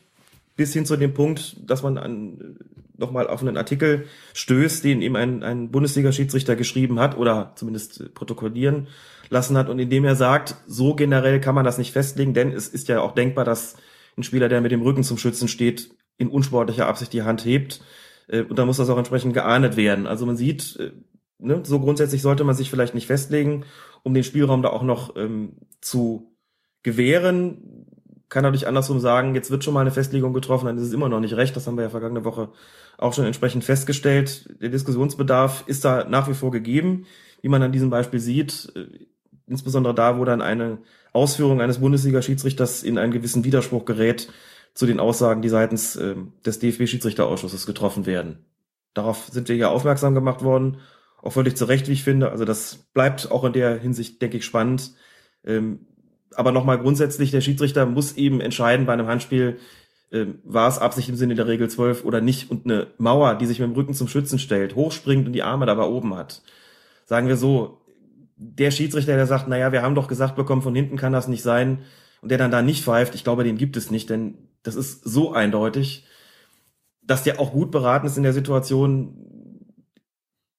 bis hin zu dem Punkt, dass man an, nochmal auf einen Artikel stößt, den ihm ein, ein Bundesliga-Schiedsrichter geschrieben hat oder zumindest protokollieren lassen hat und in dem er sagt, so generell kann man das nicht festlegen, denn es ist ja auch denkbar, dass ein Spieler, der mit dem Rücken zum Schützen steht, in unsportlicher Absicht die Hand hebt äh, und da muss das auch entsprechend geahndet werden. Also man sieht, äh, ne, so grundsätzlich sollte man sich vielleicht nicht festlegen, um den Spielraum da auch noch ähm, zu gewähren. Kann natürlich andersrum sagen, jetzt wird schon mal eine Festlegung getroffen, dann ist es immer noch nicht recht. Das haben wir ja vergangene Woche auch schon entsprechend festgestellt. Der Diskussionsbedarf ist da nach wie vor gegeben, wie man an diesem Beispiel sieht. Äh, Insbesondere da, wo dann eine Ausführung eines Bundesliga-Schiedsrichters in einen gewissen Widerspruch gerät zu den Aussagen, die seitens äh, des DFB-Schiedsrichterausschusses getroffen werden. Darauf sind wir ja aufmerksam gemacht worden, auch völlig zu Recht, wie ich finde. Also das bleibt auch in der Hinsicht, denke ich, spannend. Ähm, aber nochmal grundsätzlich, der Schiedsrichter muss eben entscheiden bei einem Handspiel, ähm, war es Absicht im Sinne der Regel 12 oder nicht. Und eine Mauer, die sich mit dem Rücken zum Schützen stellt, hochspringt und die Arme dabei oben hat. Sagen wir so, der Schiedsrichter, der sagt, naja, wir haben doch gesagt bekommen, von hinten kann das nicht sein, und der dann da nicht pfeift, ich glaube, den gibt es nicht, denn das ist so eindeutig, dass der auch gut beraten ist in der Situation,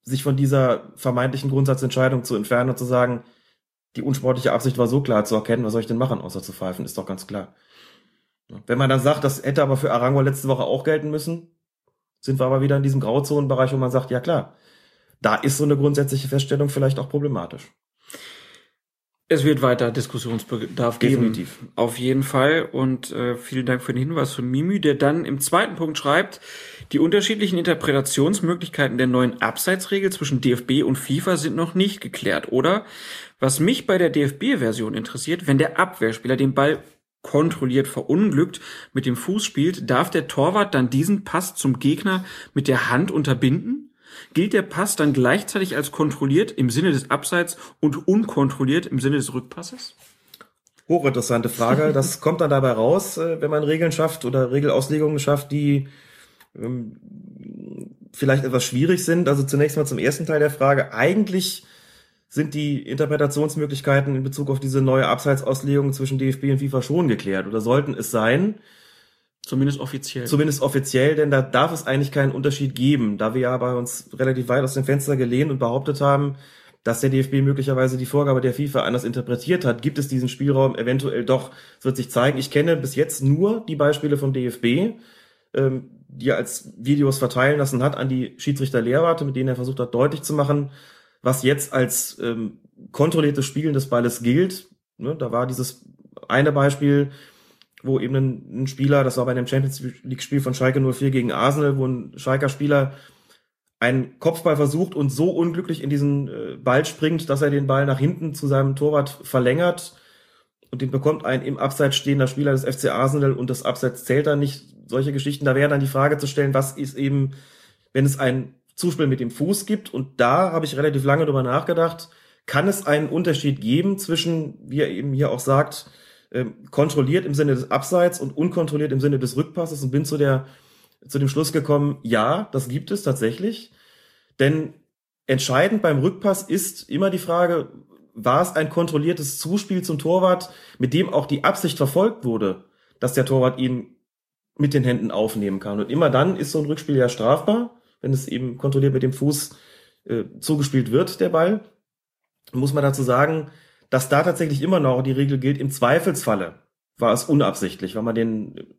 sich von dieser vermeintlichen Grundsatzentscheidung zu entfernen und zu sagen, die unsportliche Absicht war so klar zu erkennen, was soll ich denn machen, außer zu pfeifen, ist doch ganz klar. Wenn man dann sagt, das hätte aber für Arango letzte Woche auch gelten müssen, sind wir aber wieder in diesem Grauzonenbereich, wo man sagt, ja klar, da ist so eine grundsätzliche Feststellung vielleicht auch problematisch. Es wird weiter Diskussionsbedarf Definitiv. geben. Auf jeden Fall. Und äh, vielen Dank für den Hinweis von Mimi, der dann im zweiten Punkt schreibt, die unterschiedlichen Interpretationsmöglichkeiten der neuen Abseitsregel zwischen DFB und FIFA sind noch nicht geklärt, oder? Was mich bei der DFB-Version interessiert, wenn der Abwehrspieler den Ball kontrolliert verunglückt mit dem Fuß spielt, darf der Torwart dann diesen Pass zum Gegner mit der Hand unterbinden? Gilt der Pass dann gleichzeitig als kontrolliert im Sinne des Abseits und unkontrolliert im Sinne des Rückpasses? Hochinteressante Frage. Das kommt dann dabei raus, äh, wenn man Regeln schafft oder Regelauslegungen schafft, die vielleicht etwas schwierig sind. Also zunächst mal zum ersten Teil der Frage. Eigentlich sind die Interpretationsmöglichkeiten in Bezug auf diese neue Abseitsauslegung zwischen DFB und FIFA schon geklärt oder sollten es sein. Zumindest offiziell. Zumindest offiziell, denn da darf es eigentlich keinen Unterschied geben, da wir ja bei uns relativ weit aus dem Fenster gelehnt und behauptet haben, dass der DFB möglicherweise die Vorgabe der FIFA anders interpretiert hat, gibt es diesen Spielraum eventuell doch. Es wird sich zeigen. Ich kenne bis jetzt nur die Beispiele vom DFB, ähm, die er als Videos verteilen lassen hat an die Schiedsrichter-Lehrwarte, mit denen er versucht hat, deutlich zu machen, was jetzt als ähm, kontrolliertes Spielen des Balles gilt. Ne, da war dieses eine Beispiel, wo eben ein, ein Spieler, das war bei einem Champions League-Spiel von Schalke 04 gegen Arsenal, wo ein Schalker Spieler einen Kopfball versucht und so unglücklich in diesen äh, Ball springt, dass er den Ball nach hinten zu seinem Torwart verlängert und den bekommt ein im Abseits stehender Spieler des FC Arsenal und das Abseits zählt dann nicht. Solche Geschichten, da wäre dann die Frage zu stellen, was ist eben, wenn es ein Zuspiel mit dem Fuß gibt und da habe ich relativ lange drüber nachgedacht, kann es einen Unterschied geben zwischen, wie er eben hier auch sagt, äh, kontrolliert im Sinne des Abseits und unkontrolliert im Sinne des Rückpasses und bin zu der zu dem Schluss gekommen, ja, das gibt es tatsächlich. Denn entscheidend beim Rückpass ist immer die Frage, war es ein kontrolliertes Zuspiel zum Torwart, mit dem auch die Absicht verfolgt wurde, dass der Torwart ihn mit den Händen aufnehmen kann. Und immer dann ist so ein Rückspiel ja strafbar, wenn es eben kontrolliert mit dem Fuß äh, zugespielt wird, der Ball. Muss man dazu sagen, dass da tatsächlich immer noch die Regel gilt, im Zweifelsfalle war es unabsichtlich, weil man den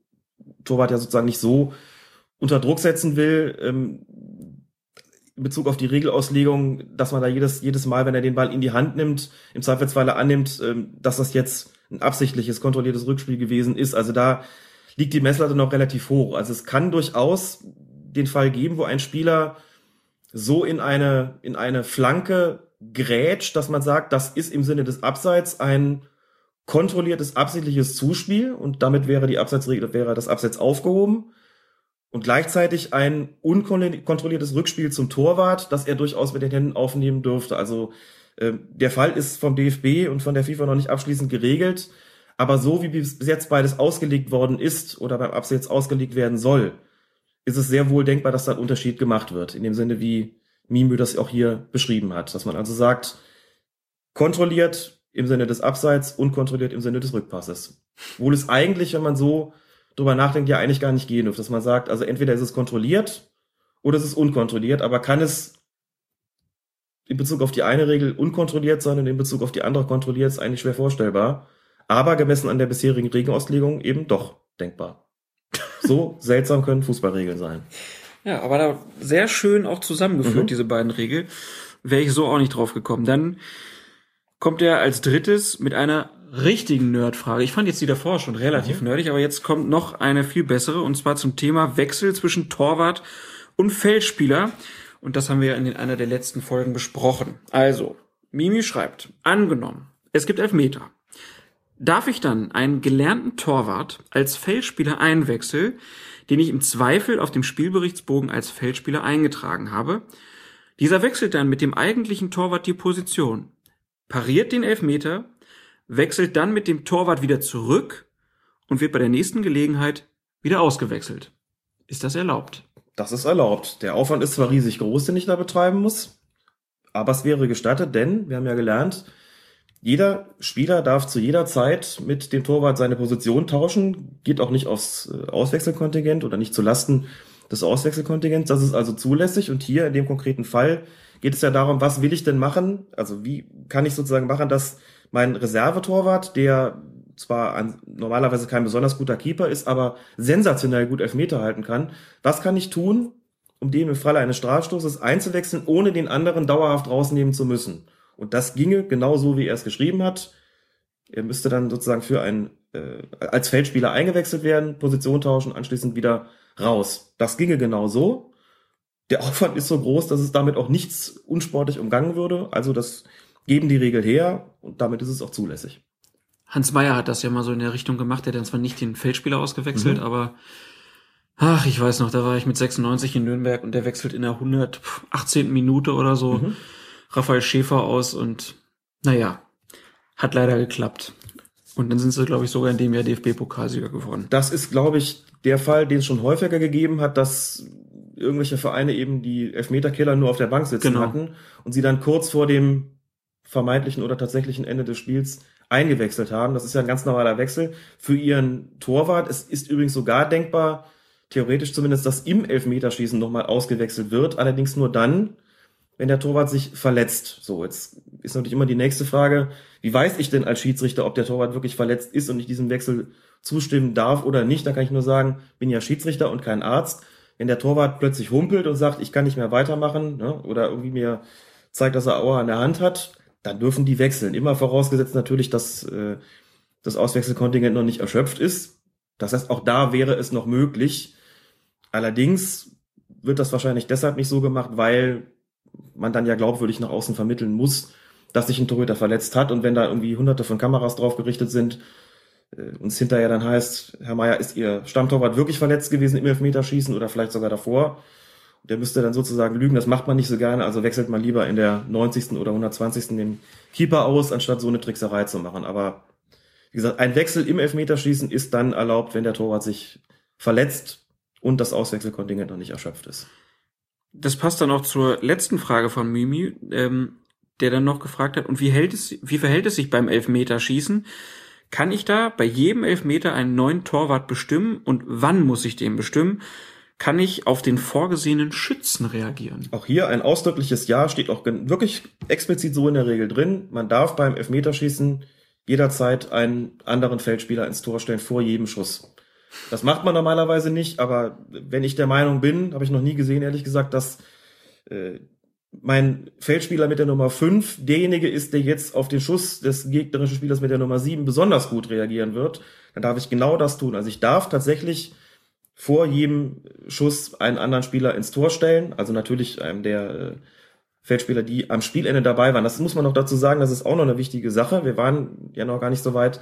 Torwart ja sozusagen nicht so unter Druck setzen will, ähm, in Bezug auf die Regelauslegung, dass man da jedes, jedes Mal, wenn er den Ball in die Hand nimmt, im Zweifelsfalle annimmt, ähm, dass das jetzt ein absichtliches, kontrolliertes Rückspiel gewesen ist. Also da liegt die Messlatte noch relativ hoch. Also es kann durchaus den Fall geben, wo ein Spieler so in eine, in eine Flanke grätscht, dass man sagt, das ist im Sinne des Abseits ein kontrolliertes, absichtliches Zuspiel und damit wäre die Abseitsregel, wäre das Abseits aufgehoben und gleichzeitig ein unkontrolliertes Rückspiel zum Torwart, das er durchaus mit den Händen aufnehmen dürfte. Also äh, der Fall ist vom DFB und von der FIFA noch nicht abschließend geregelt, aber so wie bis jetzt beides ausgelegt worden ist oder beim Abseits ausgelegt werden soll, ist es sehr wohl denkbar, dass da ein Unterschied gemacht wird, in dem Sinne, wie Mimö das auch hier beschrieben hat, dass man also sagt, kontrolliert im Sinne des Abseits, unkontrolliert im Sinne des Rückpasses. Wohl ist eigentlich, wenn man so drüber nachdenkt, ja eigentlich gar nicht gehen dürfte. Dass man sagt, also entweder ist es kontrolliert oder es ist unkontrolliert, aber kann es in Bezug auf die eine Regel unkontrolliert sein und in Bezug auf die andere kontrolliert, ist eigentlich schwer vorstellbar. Aber gemessen an der bisherigen Regenauslegung eben doch denkbar. So seltsam können Fußballregeln sein. Ja, aber da sehr schön auch zusammengeführt, mhm. diese beiden Regeln. Wäre ich so auch nicht drauf gekommen. Dann kommt er als drittes mit einer richtigen Nerdfrage. Ich fand jetzt die davor schon relativ mhm. nerdig, aber jetzt kommt noch eine viel bessere und zwar zum Thema Wechsel zwischen Torwart und Feldspieler. Und das haben wir in einer der letzten Folgen besprochen. Also, Mimi schreibt, angenommen, es gibt Elfmeter. Darf ich dann einen gelernten Torwart als Feldspieler einwechseln, den ich im Zweifel auf dem Spielberichtsbogen als Feldspieler eingetragen habe? Dieser wechselt dann mit dem eigentlichen Torwart die Position, pariert den Elfmeter wechselt dann mit dem Torwart wieder zurück und wird bei der nächsten Gelegenheit wieder ausgewechselt. Ist das erlaubt? Das ist erlaubt. Der Aufwand ist zwar riesig groß, den ich da betreiben muss, aber es wäre gestattet, denn wir haben ja gelernt, jeder Spieler darf zu jeder Zeit mit dem Torwart seine Position tauschen, geht auch nicht aufs äh, Auswechselkontingent oder nicht zu Lasten des Auswechselkontingents. Das ist also zulässig und hier in dem konkreten Fall geht es ja darum, was will ich denn machen? Also wie kann ich sozusagen machen, dass mein Reservetorwart, der zwar ein, normalerweise kein besonders guter Keeper ist, aber sensationell gut Elfmeter halten kann. Was kann ich tun, um den im Falle eines Strafstoßes einzuwechseln, ohne den anderen dauerhaft rausnehmen zu müssen? Und das ginge genau so, wie er es geschrieben hat. Er müsste dann sozusagen für ein äh, als Feldspieler eingewechselt werden, Position tauschen, anschließend wieder raus. Das ginge genau so. Der Aufwand ist so groß, dass es damit auch nichts unsportlich umgangen würde. Also das geben die Regel her und damit ist es auch zulässig. Hans Meyer hat das ja mal so in der Richtung gemacht. Er hat dann zwar nicht den Feldspieler ausgewechselt, mhm. aber ach, ich weiß noch, da war ich mit 96 in Nürnberg und der wechselt in der 118. Minute oder so mhm. Raphael Schäfer aus und naja, hat leider geklappt. Und dann sind sie, glaube ich, sogar in dem Jahr DFB-Pokalsieger geworden. Das ist, glaube ich, der Fall, den es schon häufiger gegeben hat, dass irgendwelche Vereine eben die Elfmeterkiller nur auf der Bank sitzen genau. hatten und sie dann kurz vor dem vermeintlichen oder tatsächlichen Ende des Spiels eingewechselt haben. Das ist ja ein ganz normaler Wechsel für ihren Torwart. Es ist übrigens sogar denkbar, theoretisch zumindest, dass im Elfmeterschießen nochmal ausgewechselt wird. Allerdings nur dann, wenn der Torwart sich verletzt. So, jetzt ist natürlich immer die nächste Frage, wie weiß ich denn als Schiedsrichter, ob der Torwart wirklich verletzt ist und ich diesem Wechsel zustimmen darf oder nicht? Da kann ich nur sagen, bin ja Schiedsrichter und kein Arzt. Wenn der Torwart plötzlich humpelt und sagt, ich kann nicht mehr weitermachen, ne, oder irgendwie mir zeigt, dass er Aua an der Hand hat, dann dürfen die wechseln. Immer vorausgesetzt natürlich, dass äh, das Auswechselkontingent noch nicht erschöpft ist. Das heißt, auch da wäre es noch möglich. Allerdings wird das wahrscheinlich deshalb nicht so gemacht, weil man dann ja glaubwürdig nach außen vermitteln muss, dass sich ein Torhüter verletzt hat. Und wenn da irgendwie hunderte von Kameras drauf gerichtet sind, äh, und es hinterher dann heißt, Herr Meier, ist Ihr Stammtorwart wirklich verletzt gewesen im Elfmeterschießen oder vielleicht sogar davor? Der müsste dann sozusagen lügen, das macht man nicht so gerne, also wechselt man lieber in der 90. oder 120. den Keeper aus, anstatt so eine Trickserei zu machen. Aber wie gesagt, ein Wechsel im Elfmeterschießen ist dann erlaubt, wenn der Torwart sich verletzt und das Auswechselkontingent noch nicht erschöpft ist. Das passt dann auch zur letzten Frage von Mimi, ähm, der dann noch gefragt hat, und wie, hält es, wie verhält es sich beim Elfmeterschießen? Kann ich da bei jedem Elfmeter einen neuen Torwart bestimmen und wann muss ich den bestimmen? Kann ich auf den vorgesehenen Schützen reagieren? Auch hier ein ausdrückliches Ja steht auch wirklich explizit so in der Regel drin. Man darf beim Elfmeterschießen jederzeit einen anderen Feldspieler ins Tor stellen vor jedem Schuss. Das macht man normalerweise nicht, aber wenn ich der Meinung bin, habe ich noch nie gesehen, ehrlich gesagt, dass äh, mein Feldspieler mit der Nummer 5 derjenige ist, der jetzt auf den Schuss des gegnerischen Spielers mit der Nummer 7 besonders gut reagieren wird, dann darf ich genau das tun. Also ich darf tatsächlich vor jedem Schuss einen anderen Spieler ins Tor stellen, also natürlich einem der äh, Feldspieler, die am Spielende dabei waren. Das muss man noch dazu sagen, das ist auch noch eine wichtige Sache. Wir waren ja noch gar nicht so weit,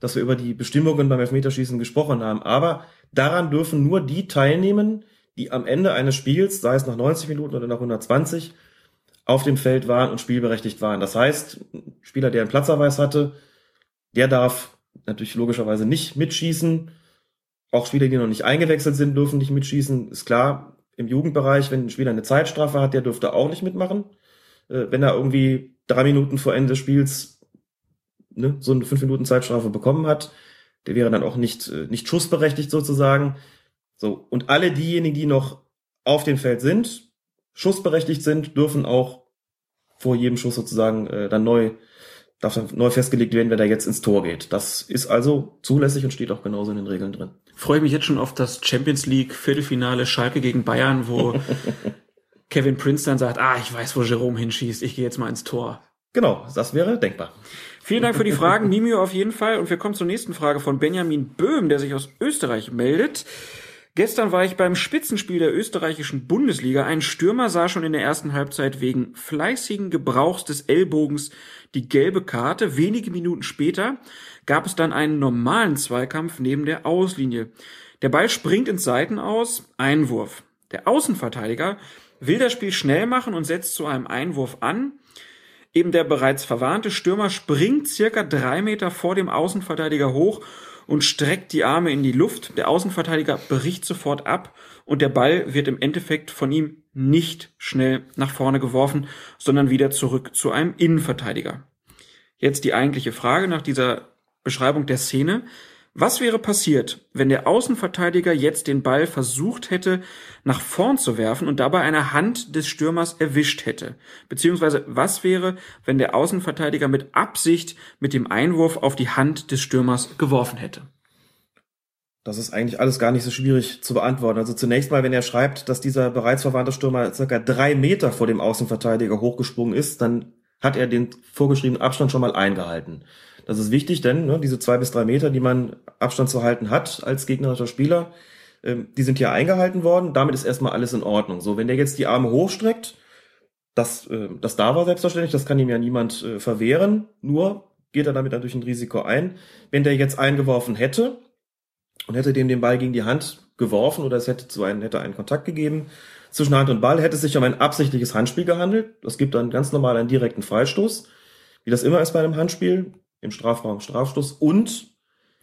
dass wir über die Bestimmungen beim Elfmeterschießen gesprochen haben. Aber daran dürfen nur die teilnehmen, die am Ende eines Spiels, sei es nach 90 Minuten oder nach 120, auf dem Feld waren und spielberechtigt waren. Das heißt, ein Spieler, der einen Platzerweis hatte, der darf natürlich logischerweise nicht mitschießen. Auch Spieler, die noch nicht eingewechselt sind, dürfen nicht mitschießen. Ist klar, im Jugendbereich, wenn ein Spieler eine Zeitstrafe hat, der dürfte auch nicht mitmachen. Äh, wenn er irgendwie drei Minuten vor Ende des Spiels ne, so eine fünf Minuten Zeitstrafe bekommen hat, der wäre dann auch nicht, äh, nicht schussberechtigt sozusagen. So, und alle diejenigen, die noch auf dem Feld sind, schussberechtigt sind, dürfen auch vor jedem Schuss sozusagen äh, dann neu, darf dann neu festgelegt werden, wer da jetzt ins Tor geht. Das ist also zulässig und steht auch genauso in den Regeln drin. Freue ich mich jetzt schon auf das Champions League Viertelfinale Schalke gegen Bayern, wo Kevin Prince dann sagt, ah, ich weiß, wo Jerome hinschießt, ich gehe jetzt mal ins Tor. Genau, das wäre denkbar. Vielen Dank für die Fragen, Mimio auf jeden Fall. Und wir kommen zur nächsten Frage von Benjamin Böhm, der sich aus Österreich meldet. Gestern war ich beim Spitzenspiel der österreichischen Bundesliga. Ein Stürmer sah schon in der ersten Halbzeit wegen fleißigen Gebrauchs des Ellbogens die gelbe Karte. Wenige Minuten später gab es dann einen normalen Zweikampf neben der Auslinie. Der Ball springt ins Seiten aus, Einwurf. Der Außenverteidiger will das Spiel schnell machen und setzt zu einem Einwurf an. Eben der bereits verwarnte Stürmer springt circa drei Meter vor dem Außenverteidiger hoch und streckt die Arme in die Luft. Der Außenverteidiger bricht sofort ab und der Ball wird im Endeffekt von ihm nicht schnell nach vorne geworfen, sondern wieder zurück zu einem Innenverteidiger. Jetzt die eigentliche Frage nach dieser Beschreibung der Szene. Was wäre passiert, wenn der Außenverteidiger jetzt den Ball versucht hätte, nach vorn zu werfen und dabei eine Hand des Stürmers erwischt hätte? Beziehungsweise was wäre, wenn der Außenverteidiger mit Absicht mit dem Einwurf auf die Hand des Stürmers geworfen hätte? Das ist eigentlich alles gar nicht so schwierig zu beantworten. Also zunächst mal, wenn er schreibt, dass dieser bereits verwandte Stürmer circa drei Meter vor dem Außenverteidiger hochgesprungen ist, dann hat er den vorgeschriebenen Abstand schon mal eingehalten. Das ist wichtig, denn ne, diese zwei bis drei Meter, die man Abstand zu halten hat als gegnerischer Spieler, ähm, die sind hier eingehalten worden. Damit ist erstmal alles in Ordnung. So, wenn der jetzt die Arme hochstreckt, das, äh, das darf er selbstverständlich, das kann ihm ja niemand äh, verwehren. Nur geht er damit natürlich ein Risiko ein. Wenn der jetzt eingeworfen hätte und hätte dem den Ball gegen die Hand geworfen oder es hätte zu einem, hätte einen Kontakt gegeben zwischen Hand und Ball, hätte es sich um ein absichtliches Handspiel gehandelt. Das gibt dann ganz normal einen direkten Freistoß. Wie das immer ist bei einem Handspiel, im Strafraum Strafstoß und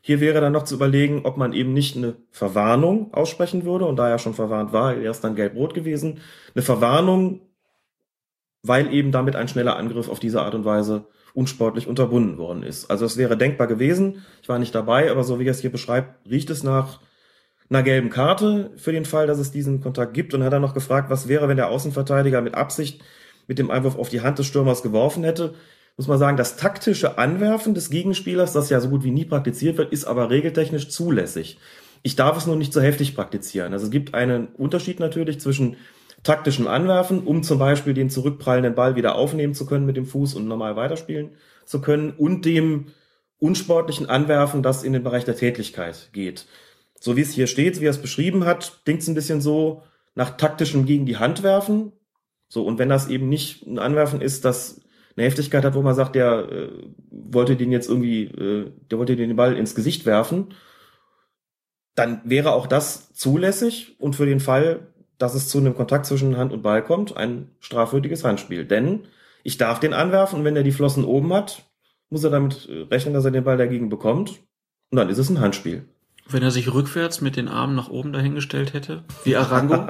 hier wäre dann noch zu überlegen, ob man eben nicht eine Verwarnung aussprechen würde und da er schon verwarnt war, er ist dann gelb-rot gewesen, eine Verwarnung, weil eben damit ein schneller Angriff auf diese Art und Weise unsportlich unterbunden worden ist. Also es wäre denkbar gewesen, ich war nicht dabei, aber so wie er es hier beschreibt, riecht es nach einer gelben Karte für den Fall, dass es diesen Kontakt gibt und hat dann noch gefragt, was wäre, wenn der Außenverteidiger mit Absicht mit dem Einwurf auf die Hand des Stürmers geworfen hätte. Muss man sagen, das taktische Anwerfen des Gegenspielers, das ja so gut wie nie praktiziert wird, ist aber regeltechnisch zulässig. Ich darf es nur nicht so heftig praktizieren. Also es gibt einen Unterschied natürlich zwischen taktischem Anwerfen, um zum Beispiel den zurückprallenden Ball wieder aufnehmen zu können mit dem Fuß und normal weiterspielen zu können, und dem unsportlichen Anwerfen, das in den Bereich der Tätlichkeit geht. So wie es hier steht, wie er es beschrieben hat, klingt es ein bisschen so nach taktischem gegen die Hand werfen. So, und wenn das eben nicht ein Anwerfen ist, das eine Heftigkeit hat, wo man sagt, der äh, wollte den jetzt irgendwie, äh, der wollte den Ball ins Gesicht werfen, dann wäre auch das zulässig und für den Fall, dass es zu einem Kontakt zwischen Hand und Ball kommt, ein strafwürdiges Handspiel. Denn ich darf den anwerfen und wenn er die Flossen oben hat, muss er damit äh, rechnen, dass er den Ball dagegen bekommt. Und dann ist es ein Handspiel. Wenn er sich rückwärts mit den Armen nach oben dahingestellt hätte, wie Arango.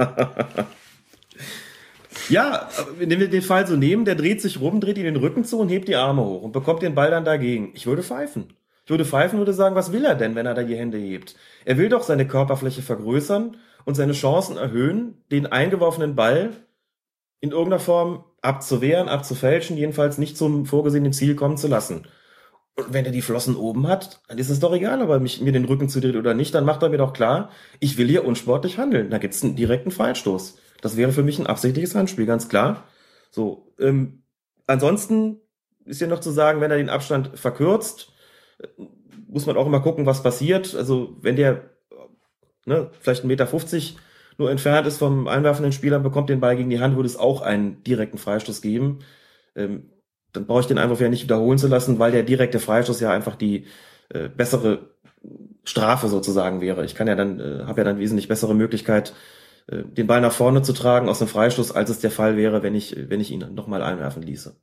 ja, wenn wir den Fall so nehmen, der dreht sich rum, dreht ihn den Rücken zu und hebt die Arme hoch und bekommt den Ball dann dagegen. Ich würde pfeifen. Ich würde pfeifen und würde sagen, was will er denn, wenn er da die Hände hebt? Er will doch seine Körperfläche vergrößern und seine Chancen erhöhen, den eingeworfenen Ball in irgendeiner Form abzuwehren, abzufälschen, jedenfalls nicht zum vorgesehenen Ziel kommen zu lassen. Und wenn er die Flossen oben hat, dann ist es doch egal, ob er mich, mir den Rücken zudreht oder nicht, dann macht er mir doch klar, ich will hier unsportlich handeln. Da gibt's einen direkten Freistoß. Das wäre für mich ein absichtliches Handspiel, ganz klar. So, ähm, ansonsten ist ja noch zu sagen, wenn er den Abstand verkürzt, muss man auch immer gucken, was passiert. Also wenn der ne, vielleicht 1,50 Meter nur entfernt ist vom einwerfenden Spieler, bekommt den Ball gegen die Hand, würde es auch einen direkten Freistoß geben. Ähm, dann brauche ich den Einwurf ja nicht wiederholen zu lassen, weil der direkte Freistoß ja einfach die äh, bessere Strafe sozusagen wäre. Ich kann ja dann, äh, habe ja dann wesentlich bessere Möglichkeit, äh, den Ball nach vorne zu tragen aus dem Freistoß, als es der Fall wäre, wenn ich, wenn ich ihn nochmal einwerfen ließe.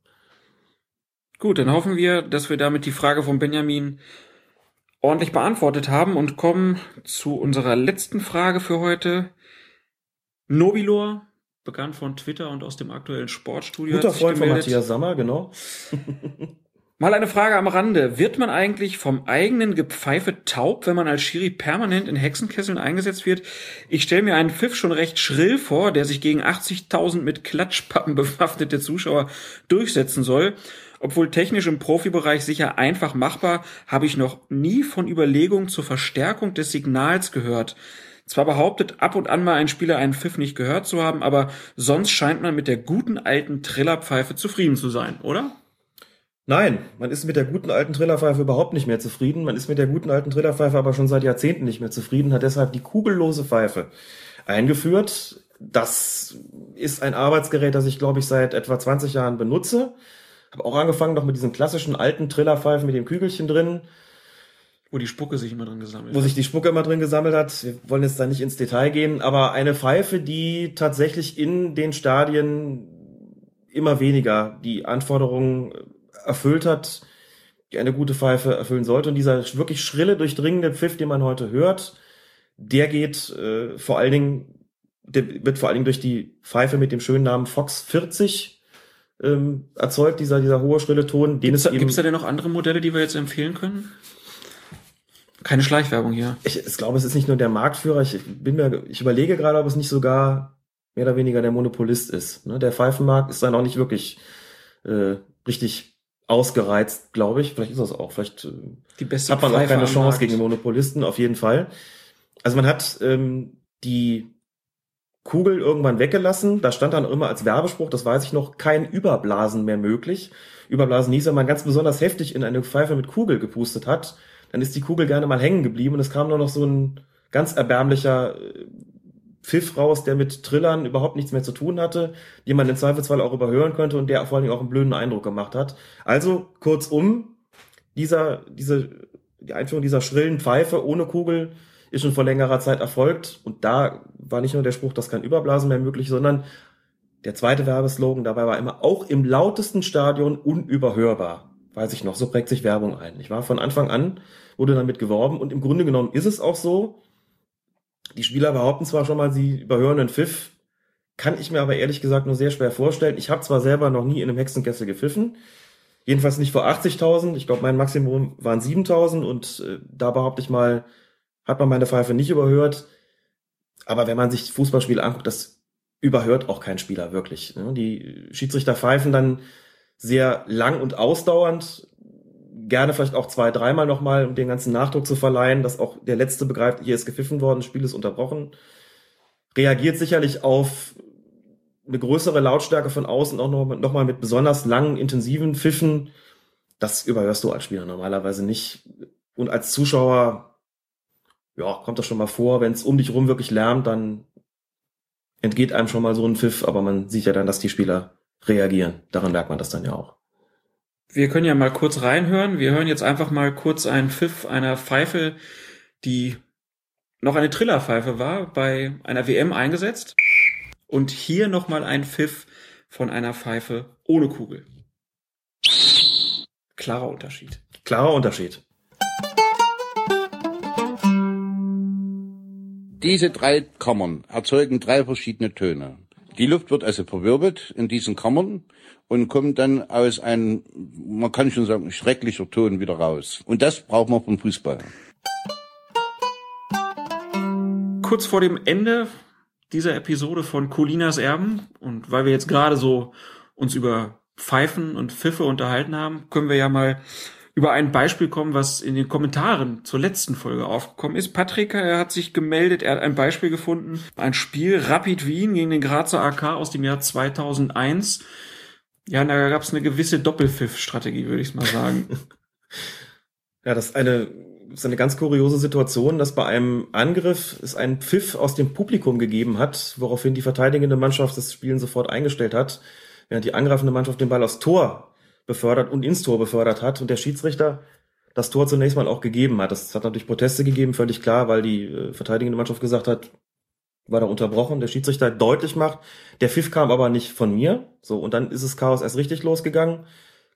Gut, dann hoffen wir, dass wir damit die Frage von Benjamin ordentlich beantwortet haben und kommen zu unserer letzten Frage für heute. Nobilor bekannt von Twitter und aus dem aktuellen Sportstudio. Guter Freund von Matthias Sammer, genau. Mal eine Frage am Rande. Wird man eigentlich vom eigenen Gepfeife taub, wenn man als Schiri permanent in Hexenkesseln eingesetzt wird? Ich stelle mir einen Pfiff schon recht schrill vor, der sich gegen 80.000 mit Klatschpappen bewaffnete Zuschauer durchsetzen soll. Obwohl technisch im Profibereich sicher einfach machbar, habe ich noch nie von Überlegungen zur Verstärkung des Signals gehört. Zwar behauptet ab und an mal ein Spieler einen Pfiff nicht gehört zu haben, aber sonst scheint man mit der guten alten Trillerpfeife zufrieden zu sein, oder? Nein, man ist mit der guten alten Trillerpfeife überhaupt nicht mehr zufrieden. Man ist mit der guten alten Trillerpfeife aber schon seit Jahrzehnten nicht mehr zufrieden, hat deshalb die kugellose Pfeife eingeführt. Das ist ein Arbeitsgerät, das ich, glaube ich, seit etwa 20 Jahren benutze. Habe auch angefangen noch mit diesen klassischen alten Trillerpfeifen mit dem Kügelchen drin. Wo die Spucke sich immer drin gesammelt hat. Wo sich die Spucke immer drin gesammelt hat. Wir wollen jetzt da nicht ins Detail gehen, aber eine Pfeife, die tatsächlich in den Stadien immer weniger die Anforderungen erfüllt hat, die eine gute Pfeife erfüllen sollte. Und dieser wirklich schrille, durchdringende Pfiff, den man heute hört, der geht äh, vor allen Dingen, der wird vor allen Dingen durch die Pfeife mit dem schönen Namen Fox 40 ähm, erzeugt, dieser, dieser hohe, schrille Ton. Gibt es da denn noch andere Modelle, die wir jetzt empfehlen können? Keine Schleichwerbung hier. Ich, ich glaube, es ist nicht nur der Marktführer. Ich bin mir, ich überlege gerade, ob es nicht sogar mehr oder weniger der Monopolist ist. Ne? Der Pfeifenmarkt ist dann auch nicht wirklich äh, richtig ausgereizt, glaube ich. Vielleicht ist das auch. Vielleicht äh, Die beste hat man auch keine Chance gegen den Monopolisten, auf jeden Fall. Also man hat ähm, die Kugel irgendwann weggelassen. Da stand dann immer als Werbespruch, das weiß ich noch, kein Überblasen mehr möglich. Überblasen hieß, wenn man ganz besonders heftig in eine Pfeife mit Kugel gepustet hat, dann ist die Kugel gerne mal hängen geblieben und es kam nur noch so ein ganz erbärmlicher äh, Pfiff raus, der mit Trillern überhaupt nichts mehr zu tun hatte, die man im Zweifelsfall auch überhören könnte und der vor allen Dingen auch einen blöden Eindruck gemacht hat. Also kurzum, dieser, diese, die Einführung dieser schrillen Pfeife ohne Kugel ist schon vor längerer Zeit erfolgt und da war nicht nur der Spruch, dass kein Überblasen mehr möglich, sondern der zweite Werbeslogan dabei war immer auch im lautesten Stadion unüberhörbar weiß ich noch, so prägt sich Werbung ein. Ich war von Anfang an, wurde damit geworben und im Grunde genommen ist es auch so. Die Spieler behaupten zwar schon mal, sie überhören einen Pfiff, kann ich mir aber ehrlich gesagt nur sehr schwer vorstellen. Ich habe zwar selber noch nie in einem Hexenkessel gepfiffen, jedenfalls nicht vor 80.000. Ich glaube, mein Maximum waren 7.000 und äh, da behaupte ich mal, hat man meine Pfeife nicht überhört. Aber wenn man sich Fußballspiele anguckt, das überhört auch kein Spieler wirklich. Ne? Die Schiedsrichter pfeifen dann sehr lang und ausdauernd, gerne vielleicht auch zwei, dreimal nochmal, um den ganzen Nachdruck zu verleihen, dass auch der Letzte begreift, hier ist gepfiffen worden, das Spiel ist unterbrochen. Reagiert sicherlich auf eine größere Lautstärke von außen auch nochmal noch mit besonders langen, intensiven Pfiffen. Das überhörst du als Spieler normalerweise nicht. Und als Zuschauer, ja, kommt das schon mal vor, wenn es um dich rum wirklich lärmt, dann entgeht einem schon mal so ein Pfiff, aber man sieht ja dann, dass die Spieler reagieren. Daran merkt man das dann ja auch. Wir können ja mal kurz reinhören. Wir hören jetzt einfach mal kurz einen Pfiff einer Pfeife, die noch eine Trillerpfeife war, bei einer WM eingesetzt. Und hier nochmal ein Pfiff von einer Pfeife ohne Kugel. Klarer Unterschied. Klarer Unterschied. Diese drei Kammern erzeugen drei verschiedene Töne. Die Luft wird also verwirbelt in diesen Kammern und kommt dann aus einem, man kann schon sagen, schrecklicher Ton wieder raus. Und das braucht man vom Fußball. Kurz vor dem Ende dieser Episode von Colinas Erben und weil wir jetzt gerade so uns über Pfeifen und Pfiffe unterhalten haben, können wir ja mal über ein Beispiel kommen, was in den Kommentaren zur letzten Folge aufgekommen ist. Patrick, er hat sich gemeldet, er hat ein Beispiel gefunden, ein Spiel Rapid Wien gegen den Grazer AK aus dem Jahr 2001. Ja, da gab es eine gewisse Doppelpfiff-Strategie, würde ich mal sagen. ja, das ist eine, ist eine ganz kuriose Situation, dass bei einem Angriff es einen Pfiff aus dem Publikum gegeben hat, woraufhin die verteidigende Mannschaft das Spielen sofort eingestellt hat, während die angreifende Mannschaft den Ball aufs Tor befördert und ins Tor befördert hat und der Schiedsrichter das Tor zunächst mal auch gegeben hat. Das hat natürlich Proteste gegeben, völlig klar, weil die äh, verteidigende Mannschaft gesagt hat, war da unterbrochen, der Schiedsrichter deutlich macht, der Pfiff kam aber nicht von mir. So, und dann ist das Chaos erst richtig losgegangen.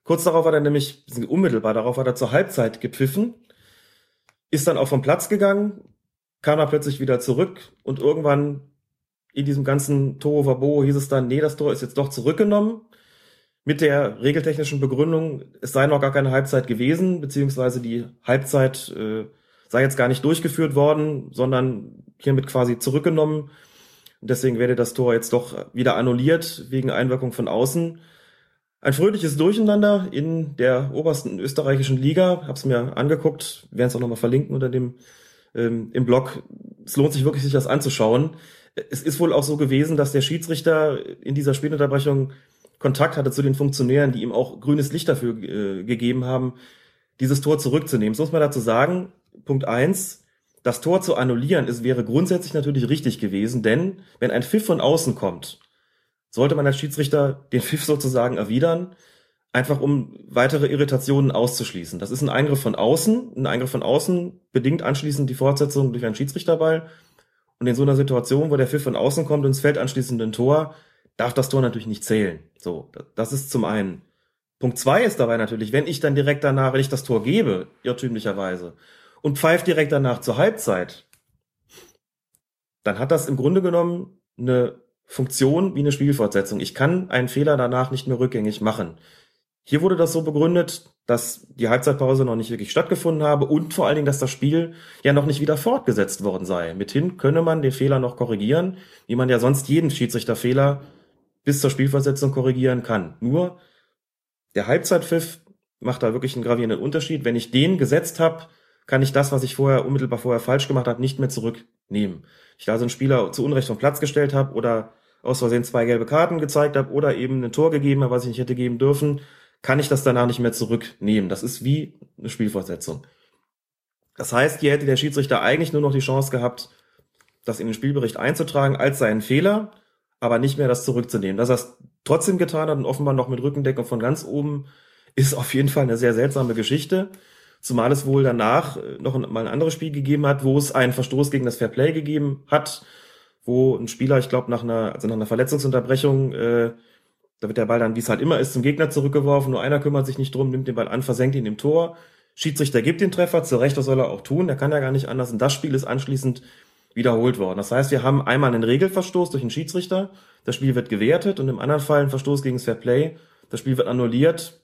Kurz darauf hat er nämlich, unmittelbar darauf hat er zur Halbzeit gepfiffen, ist dann auch vom Platz gegangen, kam dann plötzlich wieder zurück und irgendwann in diesem ganzen Tohuwabo hieß es dann, nee, das Tor ist jetzt doch zurückgenommen mit der regeltechnischen Begründung, es sei noch gar keine Halbzeit gewesen, beziehungsweise die Halbzeit äh, sei jetzt gar nicht durchgeführt worden, sondern hiermit quasi zurückgenommen. Deswegen werde das Tor jetzt doch wieder annulliert wegen Einwirkung von außen. Ein fröhliches Durcheinander in der obersten österreichischen Liga. Hab's mir angeguckt, werden es auch nochmal verlinken unter dem ähm, im Blog. Es lohnt sich wirklich, sich das anzuschauen. Es ist wohl auch so gewesen, dass der Schiedsrichter in dieser Spielunterbrechung Kontakt hatte zu den Funktionären, die ihm auch grünes Licht dafür äh, gegeben haben, dieses Tor zurückzunehmen. So muss man dazu sagen, Punkt eins: das Tor zu annullieren, es wäre grundsätzlich natürlich richtig gewesen, denn wenn ein Pfiff von außen kommt, sollte man als Schiedsrichter den Pfiff sozusagen erwidern, einfach um weitere Irritationen auszuschließen. Das ist ein Eingriff von außen. Ein Eingriff von außen bedingt anschließend die Fortsetzung durch einen Schiedsrichterball. Und in so einer Situation, wo der Pfiff von außen kommt und es fällt anschließend ein Tor, darf das Tor natürlich nicht zählen. So, das ist zum einen. Punkt zwei ist dabei natürlich, wenn ich dann direkt danach, wenn ich das Tor gebe, irrtümlicherweise, und pfeift direkt danach zur Halbzeit, dann hat das im Grunde genommen eine Funktion wie eine Spielfortsetzung. Ich kann einen Fehler danach nicht mehr rückgängig machen. Hier wurde das so begründet, dass die Halbzeitpause noch nicht wirklich stattgefunden habe und vor allen Dingen, dass das Spiel ja noch nicht wieder fortgesetzt worden sei. Mithin könne man den Fehler noch korrigieren, wie man ja sonst jeden Schiedsrichterfehler bis zur Spielversetzung korrigieren kann. Nur der Halbzeitpfiff macht da wirklich einen gravierenden Unterschied. Wenn ich den gesetzt habe, kann ich das, was ich vorher unmittelbar vorher falsch gemacht habe, nicht mehr zurücknehmen. Ich da also einen Spieler zu Unrecht vom Platz gestellt habe oder aus Versehen zwei gelbe Karten gezeigt habe oder eben ein Tor gegeben habe, was ich nicht hätte geben dürfen, kann ich das danach nicht mehr zurücknehmen. Das ist wie eine Spielfortsetzung. Das heißt, hier hätte der Schiedsrichter eigentlich nur noch die Chance gehabt, das in den Spielbericht einzutragen als seinen Fehler aber nicht mehr das zurückzunehmen. Dass er es trotzdem getan hat und offenbar noch mit Rückendeckung von ganz oben, ist auf jeden Fall eine sehr seltsame Geschichte. Zumal es wohl danach äh, noch mal ein anderes Spiel gegeben hat, wo es einen Verstoß gegen das Fairplay gegeben hat, wo ein Spieler, ich glaube, nach einer, also nach einer Verletzungsunterbrechung, äh, da wird der Ball dann, wie es halt immer ist, zum Gegner zurückgeworfen, nur einer kümmert sich nicht drum, nimmt den Ball an, versenkt ihn im Tor. Schiedsrichter gibt den Treffer, zu Recht, das soll er auch tun, er kann ja gar nicht anders. Und das Spiel ist anschließend wiederholt worden. Das heißt, wir haben einmal einen Regelverstoß durch einen Schiedsrichter, das Spiel wird gewertet und im anderen Fall ein Verstoß gegen das Fair Play, das Spiel wird annulliert.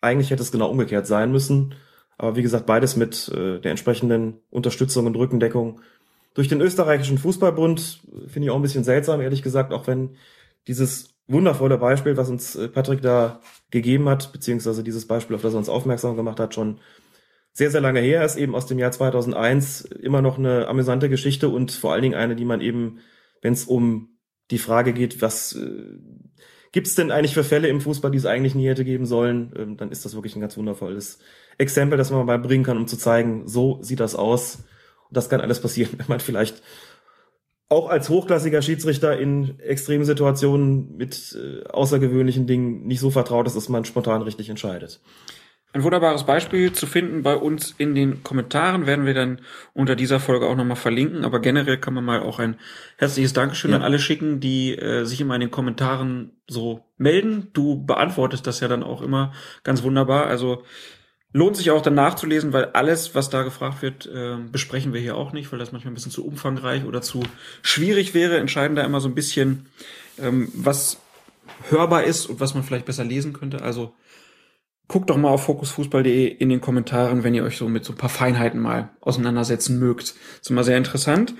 Eigentlich hätte es genau umgekehrt sein müssen, aber wie gesagt, beides mit äh, der entsprechenden Unterstützung und Rückendeckung durch den österreichischen Fußballbund. Finde ich auch ein bisschen seltsam, ehrlich gesagt, auch wenn dieses wundervolle Beispiel, was uns äh, Patrick da gegeben hat, beziehungsweise dieses Beispiel, auf das er uns aufmerksam gemacht hat, schon sehr, sehr lange her ist, eben aus dem Jahr 2001, immer noch eine amüsante Geschichte und vor allen Dingen eine, die man eben, wenn es um die Frage geht, was äh, gibt es denn eigentlich für Fälle im Fußball, die es eigentlich nie hätte geben sollen, ähm, dann ist das wirklich ein ganz wundervolles Exempel, das man mal bringen kann, um zu zeigen, so sieht das aus. Und das kann alles passieren, wenn man vielleicht auch als hochklassiger Schiedsrichter in extremen Situationen mit äh, außergewöhnlichen Dingen nicht so vertraut ist, dass man spontan richtig entscheidet. Ein wunderbares Beispiel zu finden bei uns in den Kommentaren werden wir dann unter dieser Folge auch nochmal verlinken. Aber generell kann man mal auch ein herzliches Dankeschön ja. an alle schicken, die äh, sich immer in den Kommentaren so melden. Du beantwortest das ja dann auch immer ganz wunderbar. Also lohnt sich auch dann nachzulesen, weil alles, was da gefragt wird, äh, besprechen wir hier auch nicht, weil das manchmal ein bisschen zu umfangreich oder zu schwierig wäre. Entscheiden da immer so ein bisschen, ähm, was hörbar ist und was man vielleicht besser lesen könnte. Also Guckt doch mal auf fokusfußball.de in den Kommentaren, wenn ihr euch so mit so ein paar Feinheiten mal auseinandersetzen mögt. Ist immer sehr interessant.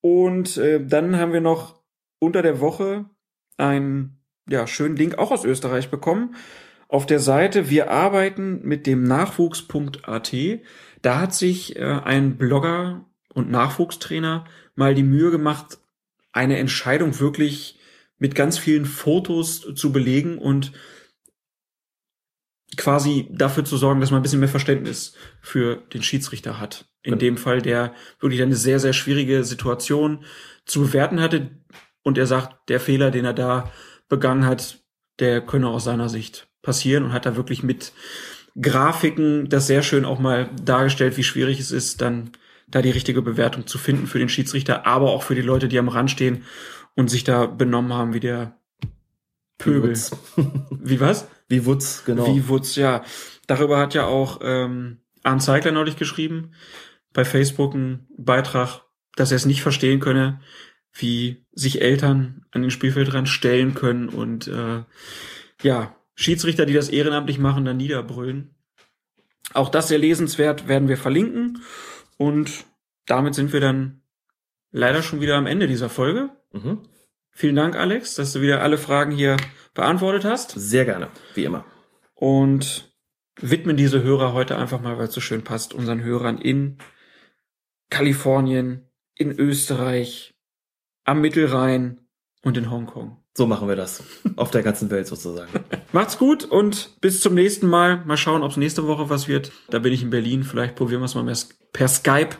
Und äh, dann haben wir noch unter der Woche einen ja, schönen Link auch aus Österreich bekommen. Auf der Seite wir arbeiten mit dem Nachwuchs.at. Da hat sich äh, ein Blogger und Nachwuchstrainer mal die Mühe gemacht, eine Entscheidung wirklich mit ganz vielen Fotos zu belegen und quasi dafür zu sorgen, dass man ein bisschen mehr Verständnis für den Schiedsrichter hat. In ja. dem Fall, der wirklich eine sehr, sehr schwierige Situation zu bewerten hatte. Und er sagt, der Fehler, den er da begangen hat, der könne aus seiner Sicht passieren und hat da wirklich mit Grafiken das sehr schön auch mal dargestellt, wie schwierig es ist, dann da die richtige Bewertung zu finden für den Schiedsrichter, aber auch für die Leute, die am Rand stehen und sich da benommen haben wie der Pöbel. Wie was? Wie Wutz, genau. Wie Wutz, ja. Darüber hat ja auch ähm, Arndt Zeigler neulich geschrieben, bei Facebook einen Beitrag, dass er es nicht verstehen könne, wie sich Eltern an den Spielfeldrand stellen können und äh, ja, Schiedsrichter, die das ehrenamtlich machen, dann niederbrüllen. Auch das sehr lesenswert, werden wir verlinken. Und damit sind wir dann leider schon wieder am Ende dieser Folge. Mhm. Vielen Dank, Alex, dass du wieder alle Fragen hier beantwortet hast. Sehr gerne, wie immer. Und widmen diese Hörer heute einfach mal, weil es so schön passt, unseren Hörern in Kalifornien, in Österreich, am Mittelrhein und in Hongkong. So machen wir das. Auf der ganzen Welt sozusagen. Macht's gut und bis zum nächsten Mal. Mal schauen, ob es nächste Woche was wird. Da bin ich in Berlin. Vielleicht probieren wir es mal per Skype.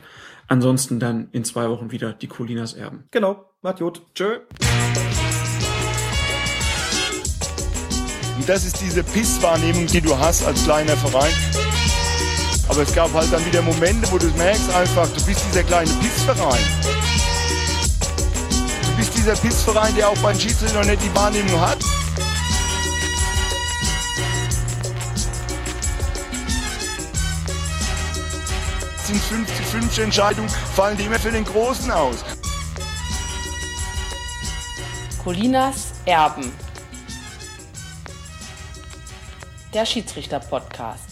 Ansonsten dann in zwei Wochen wieder die Colinas Erben. Genau. Macht gut. Tschö. Und das ist diese Pisswahrnehmung, die du hast als kleiner Verein. Aber es gab halt dann wieder Momente, wo du merkst einfach, du bist dieser kleine Pissverein. Du bist dieser Pissverein, der auch beim Schiedsrichter noch nicht die Wahrnehmung hat. sind 50-50 Entscheidungen, fallen die immer für den Großen aus. Colinas Erben. Der Schiedsrichter-Podcast.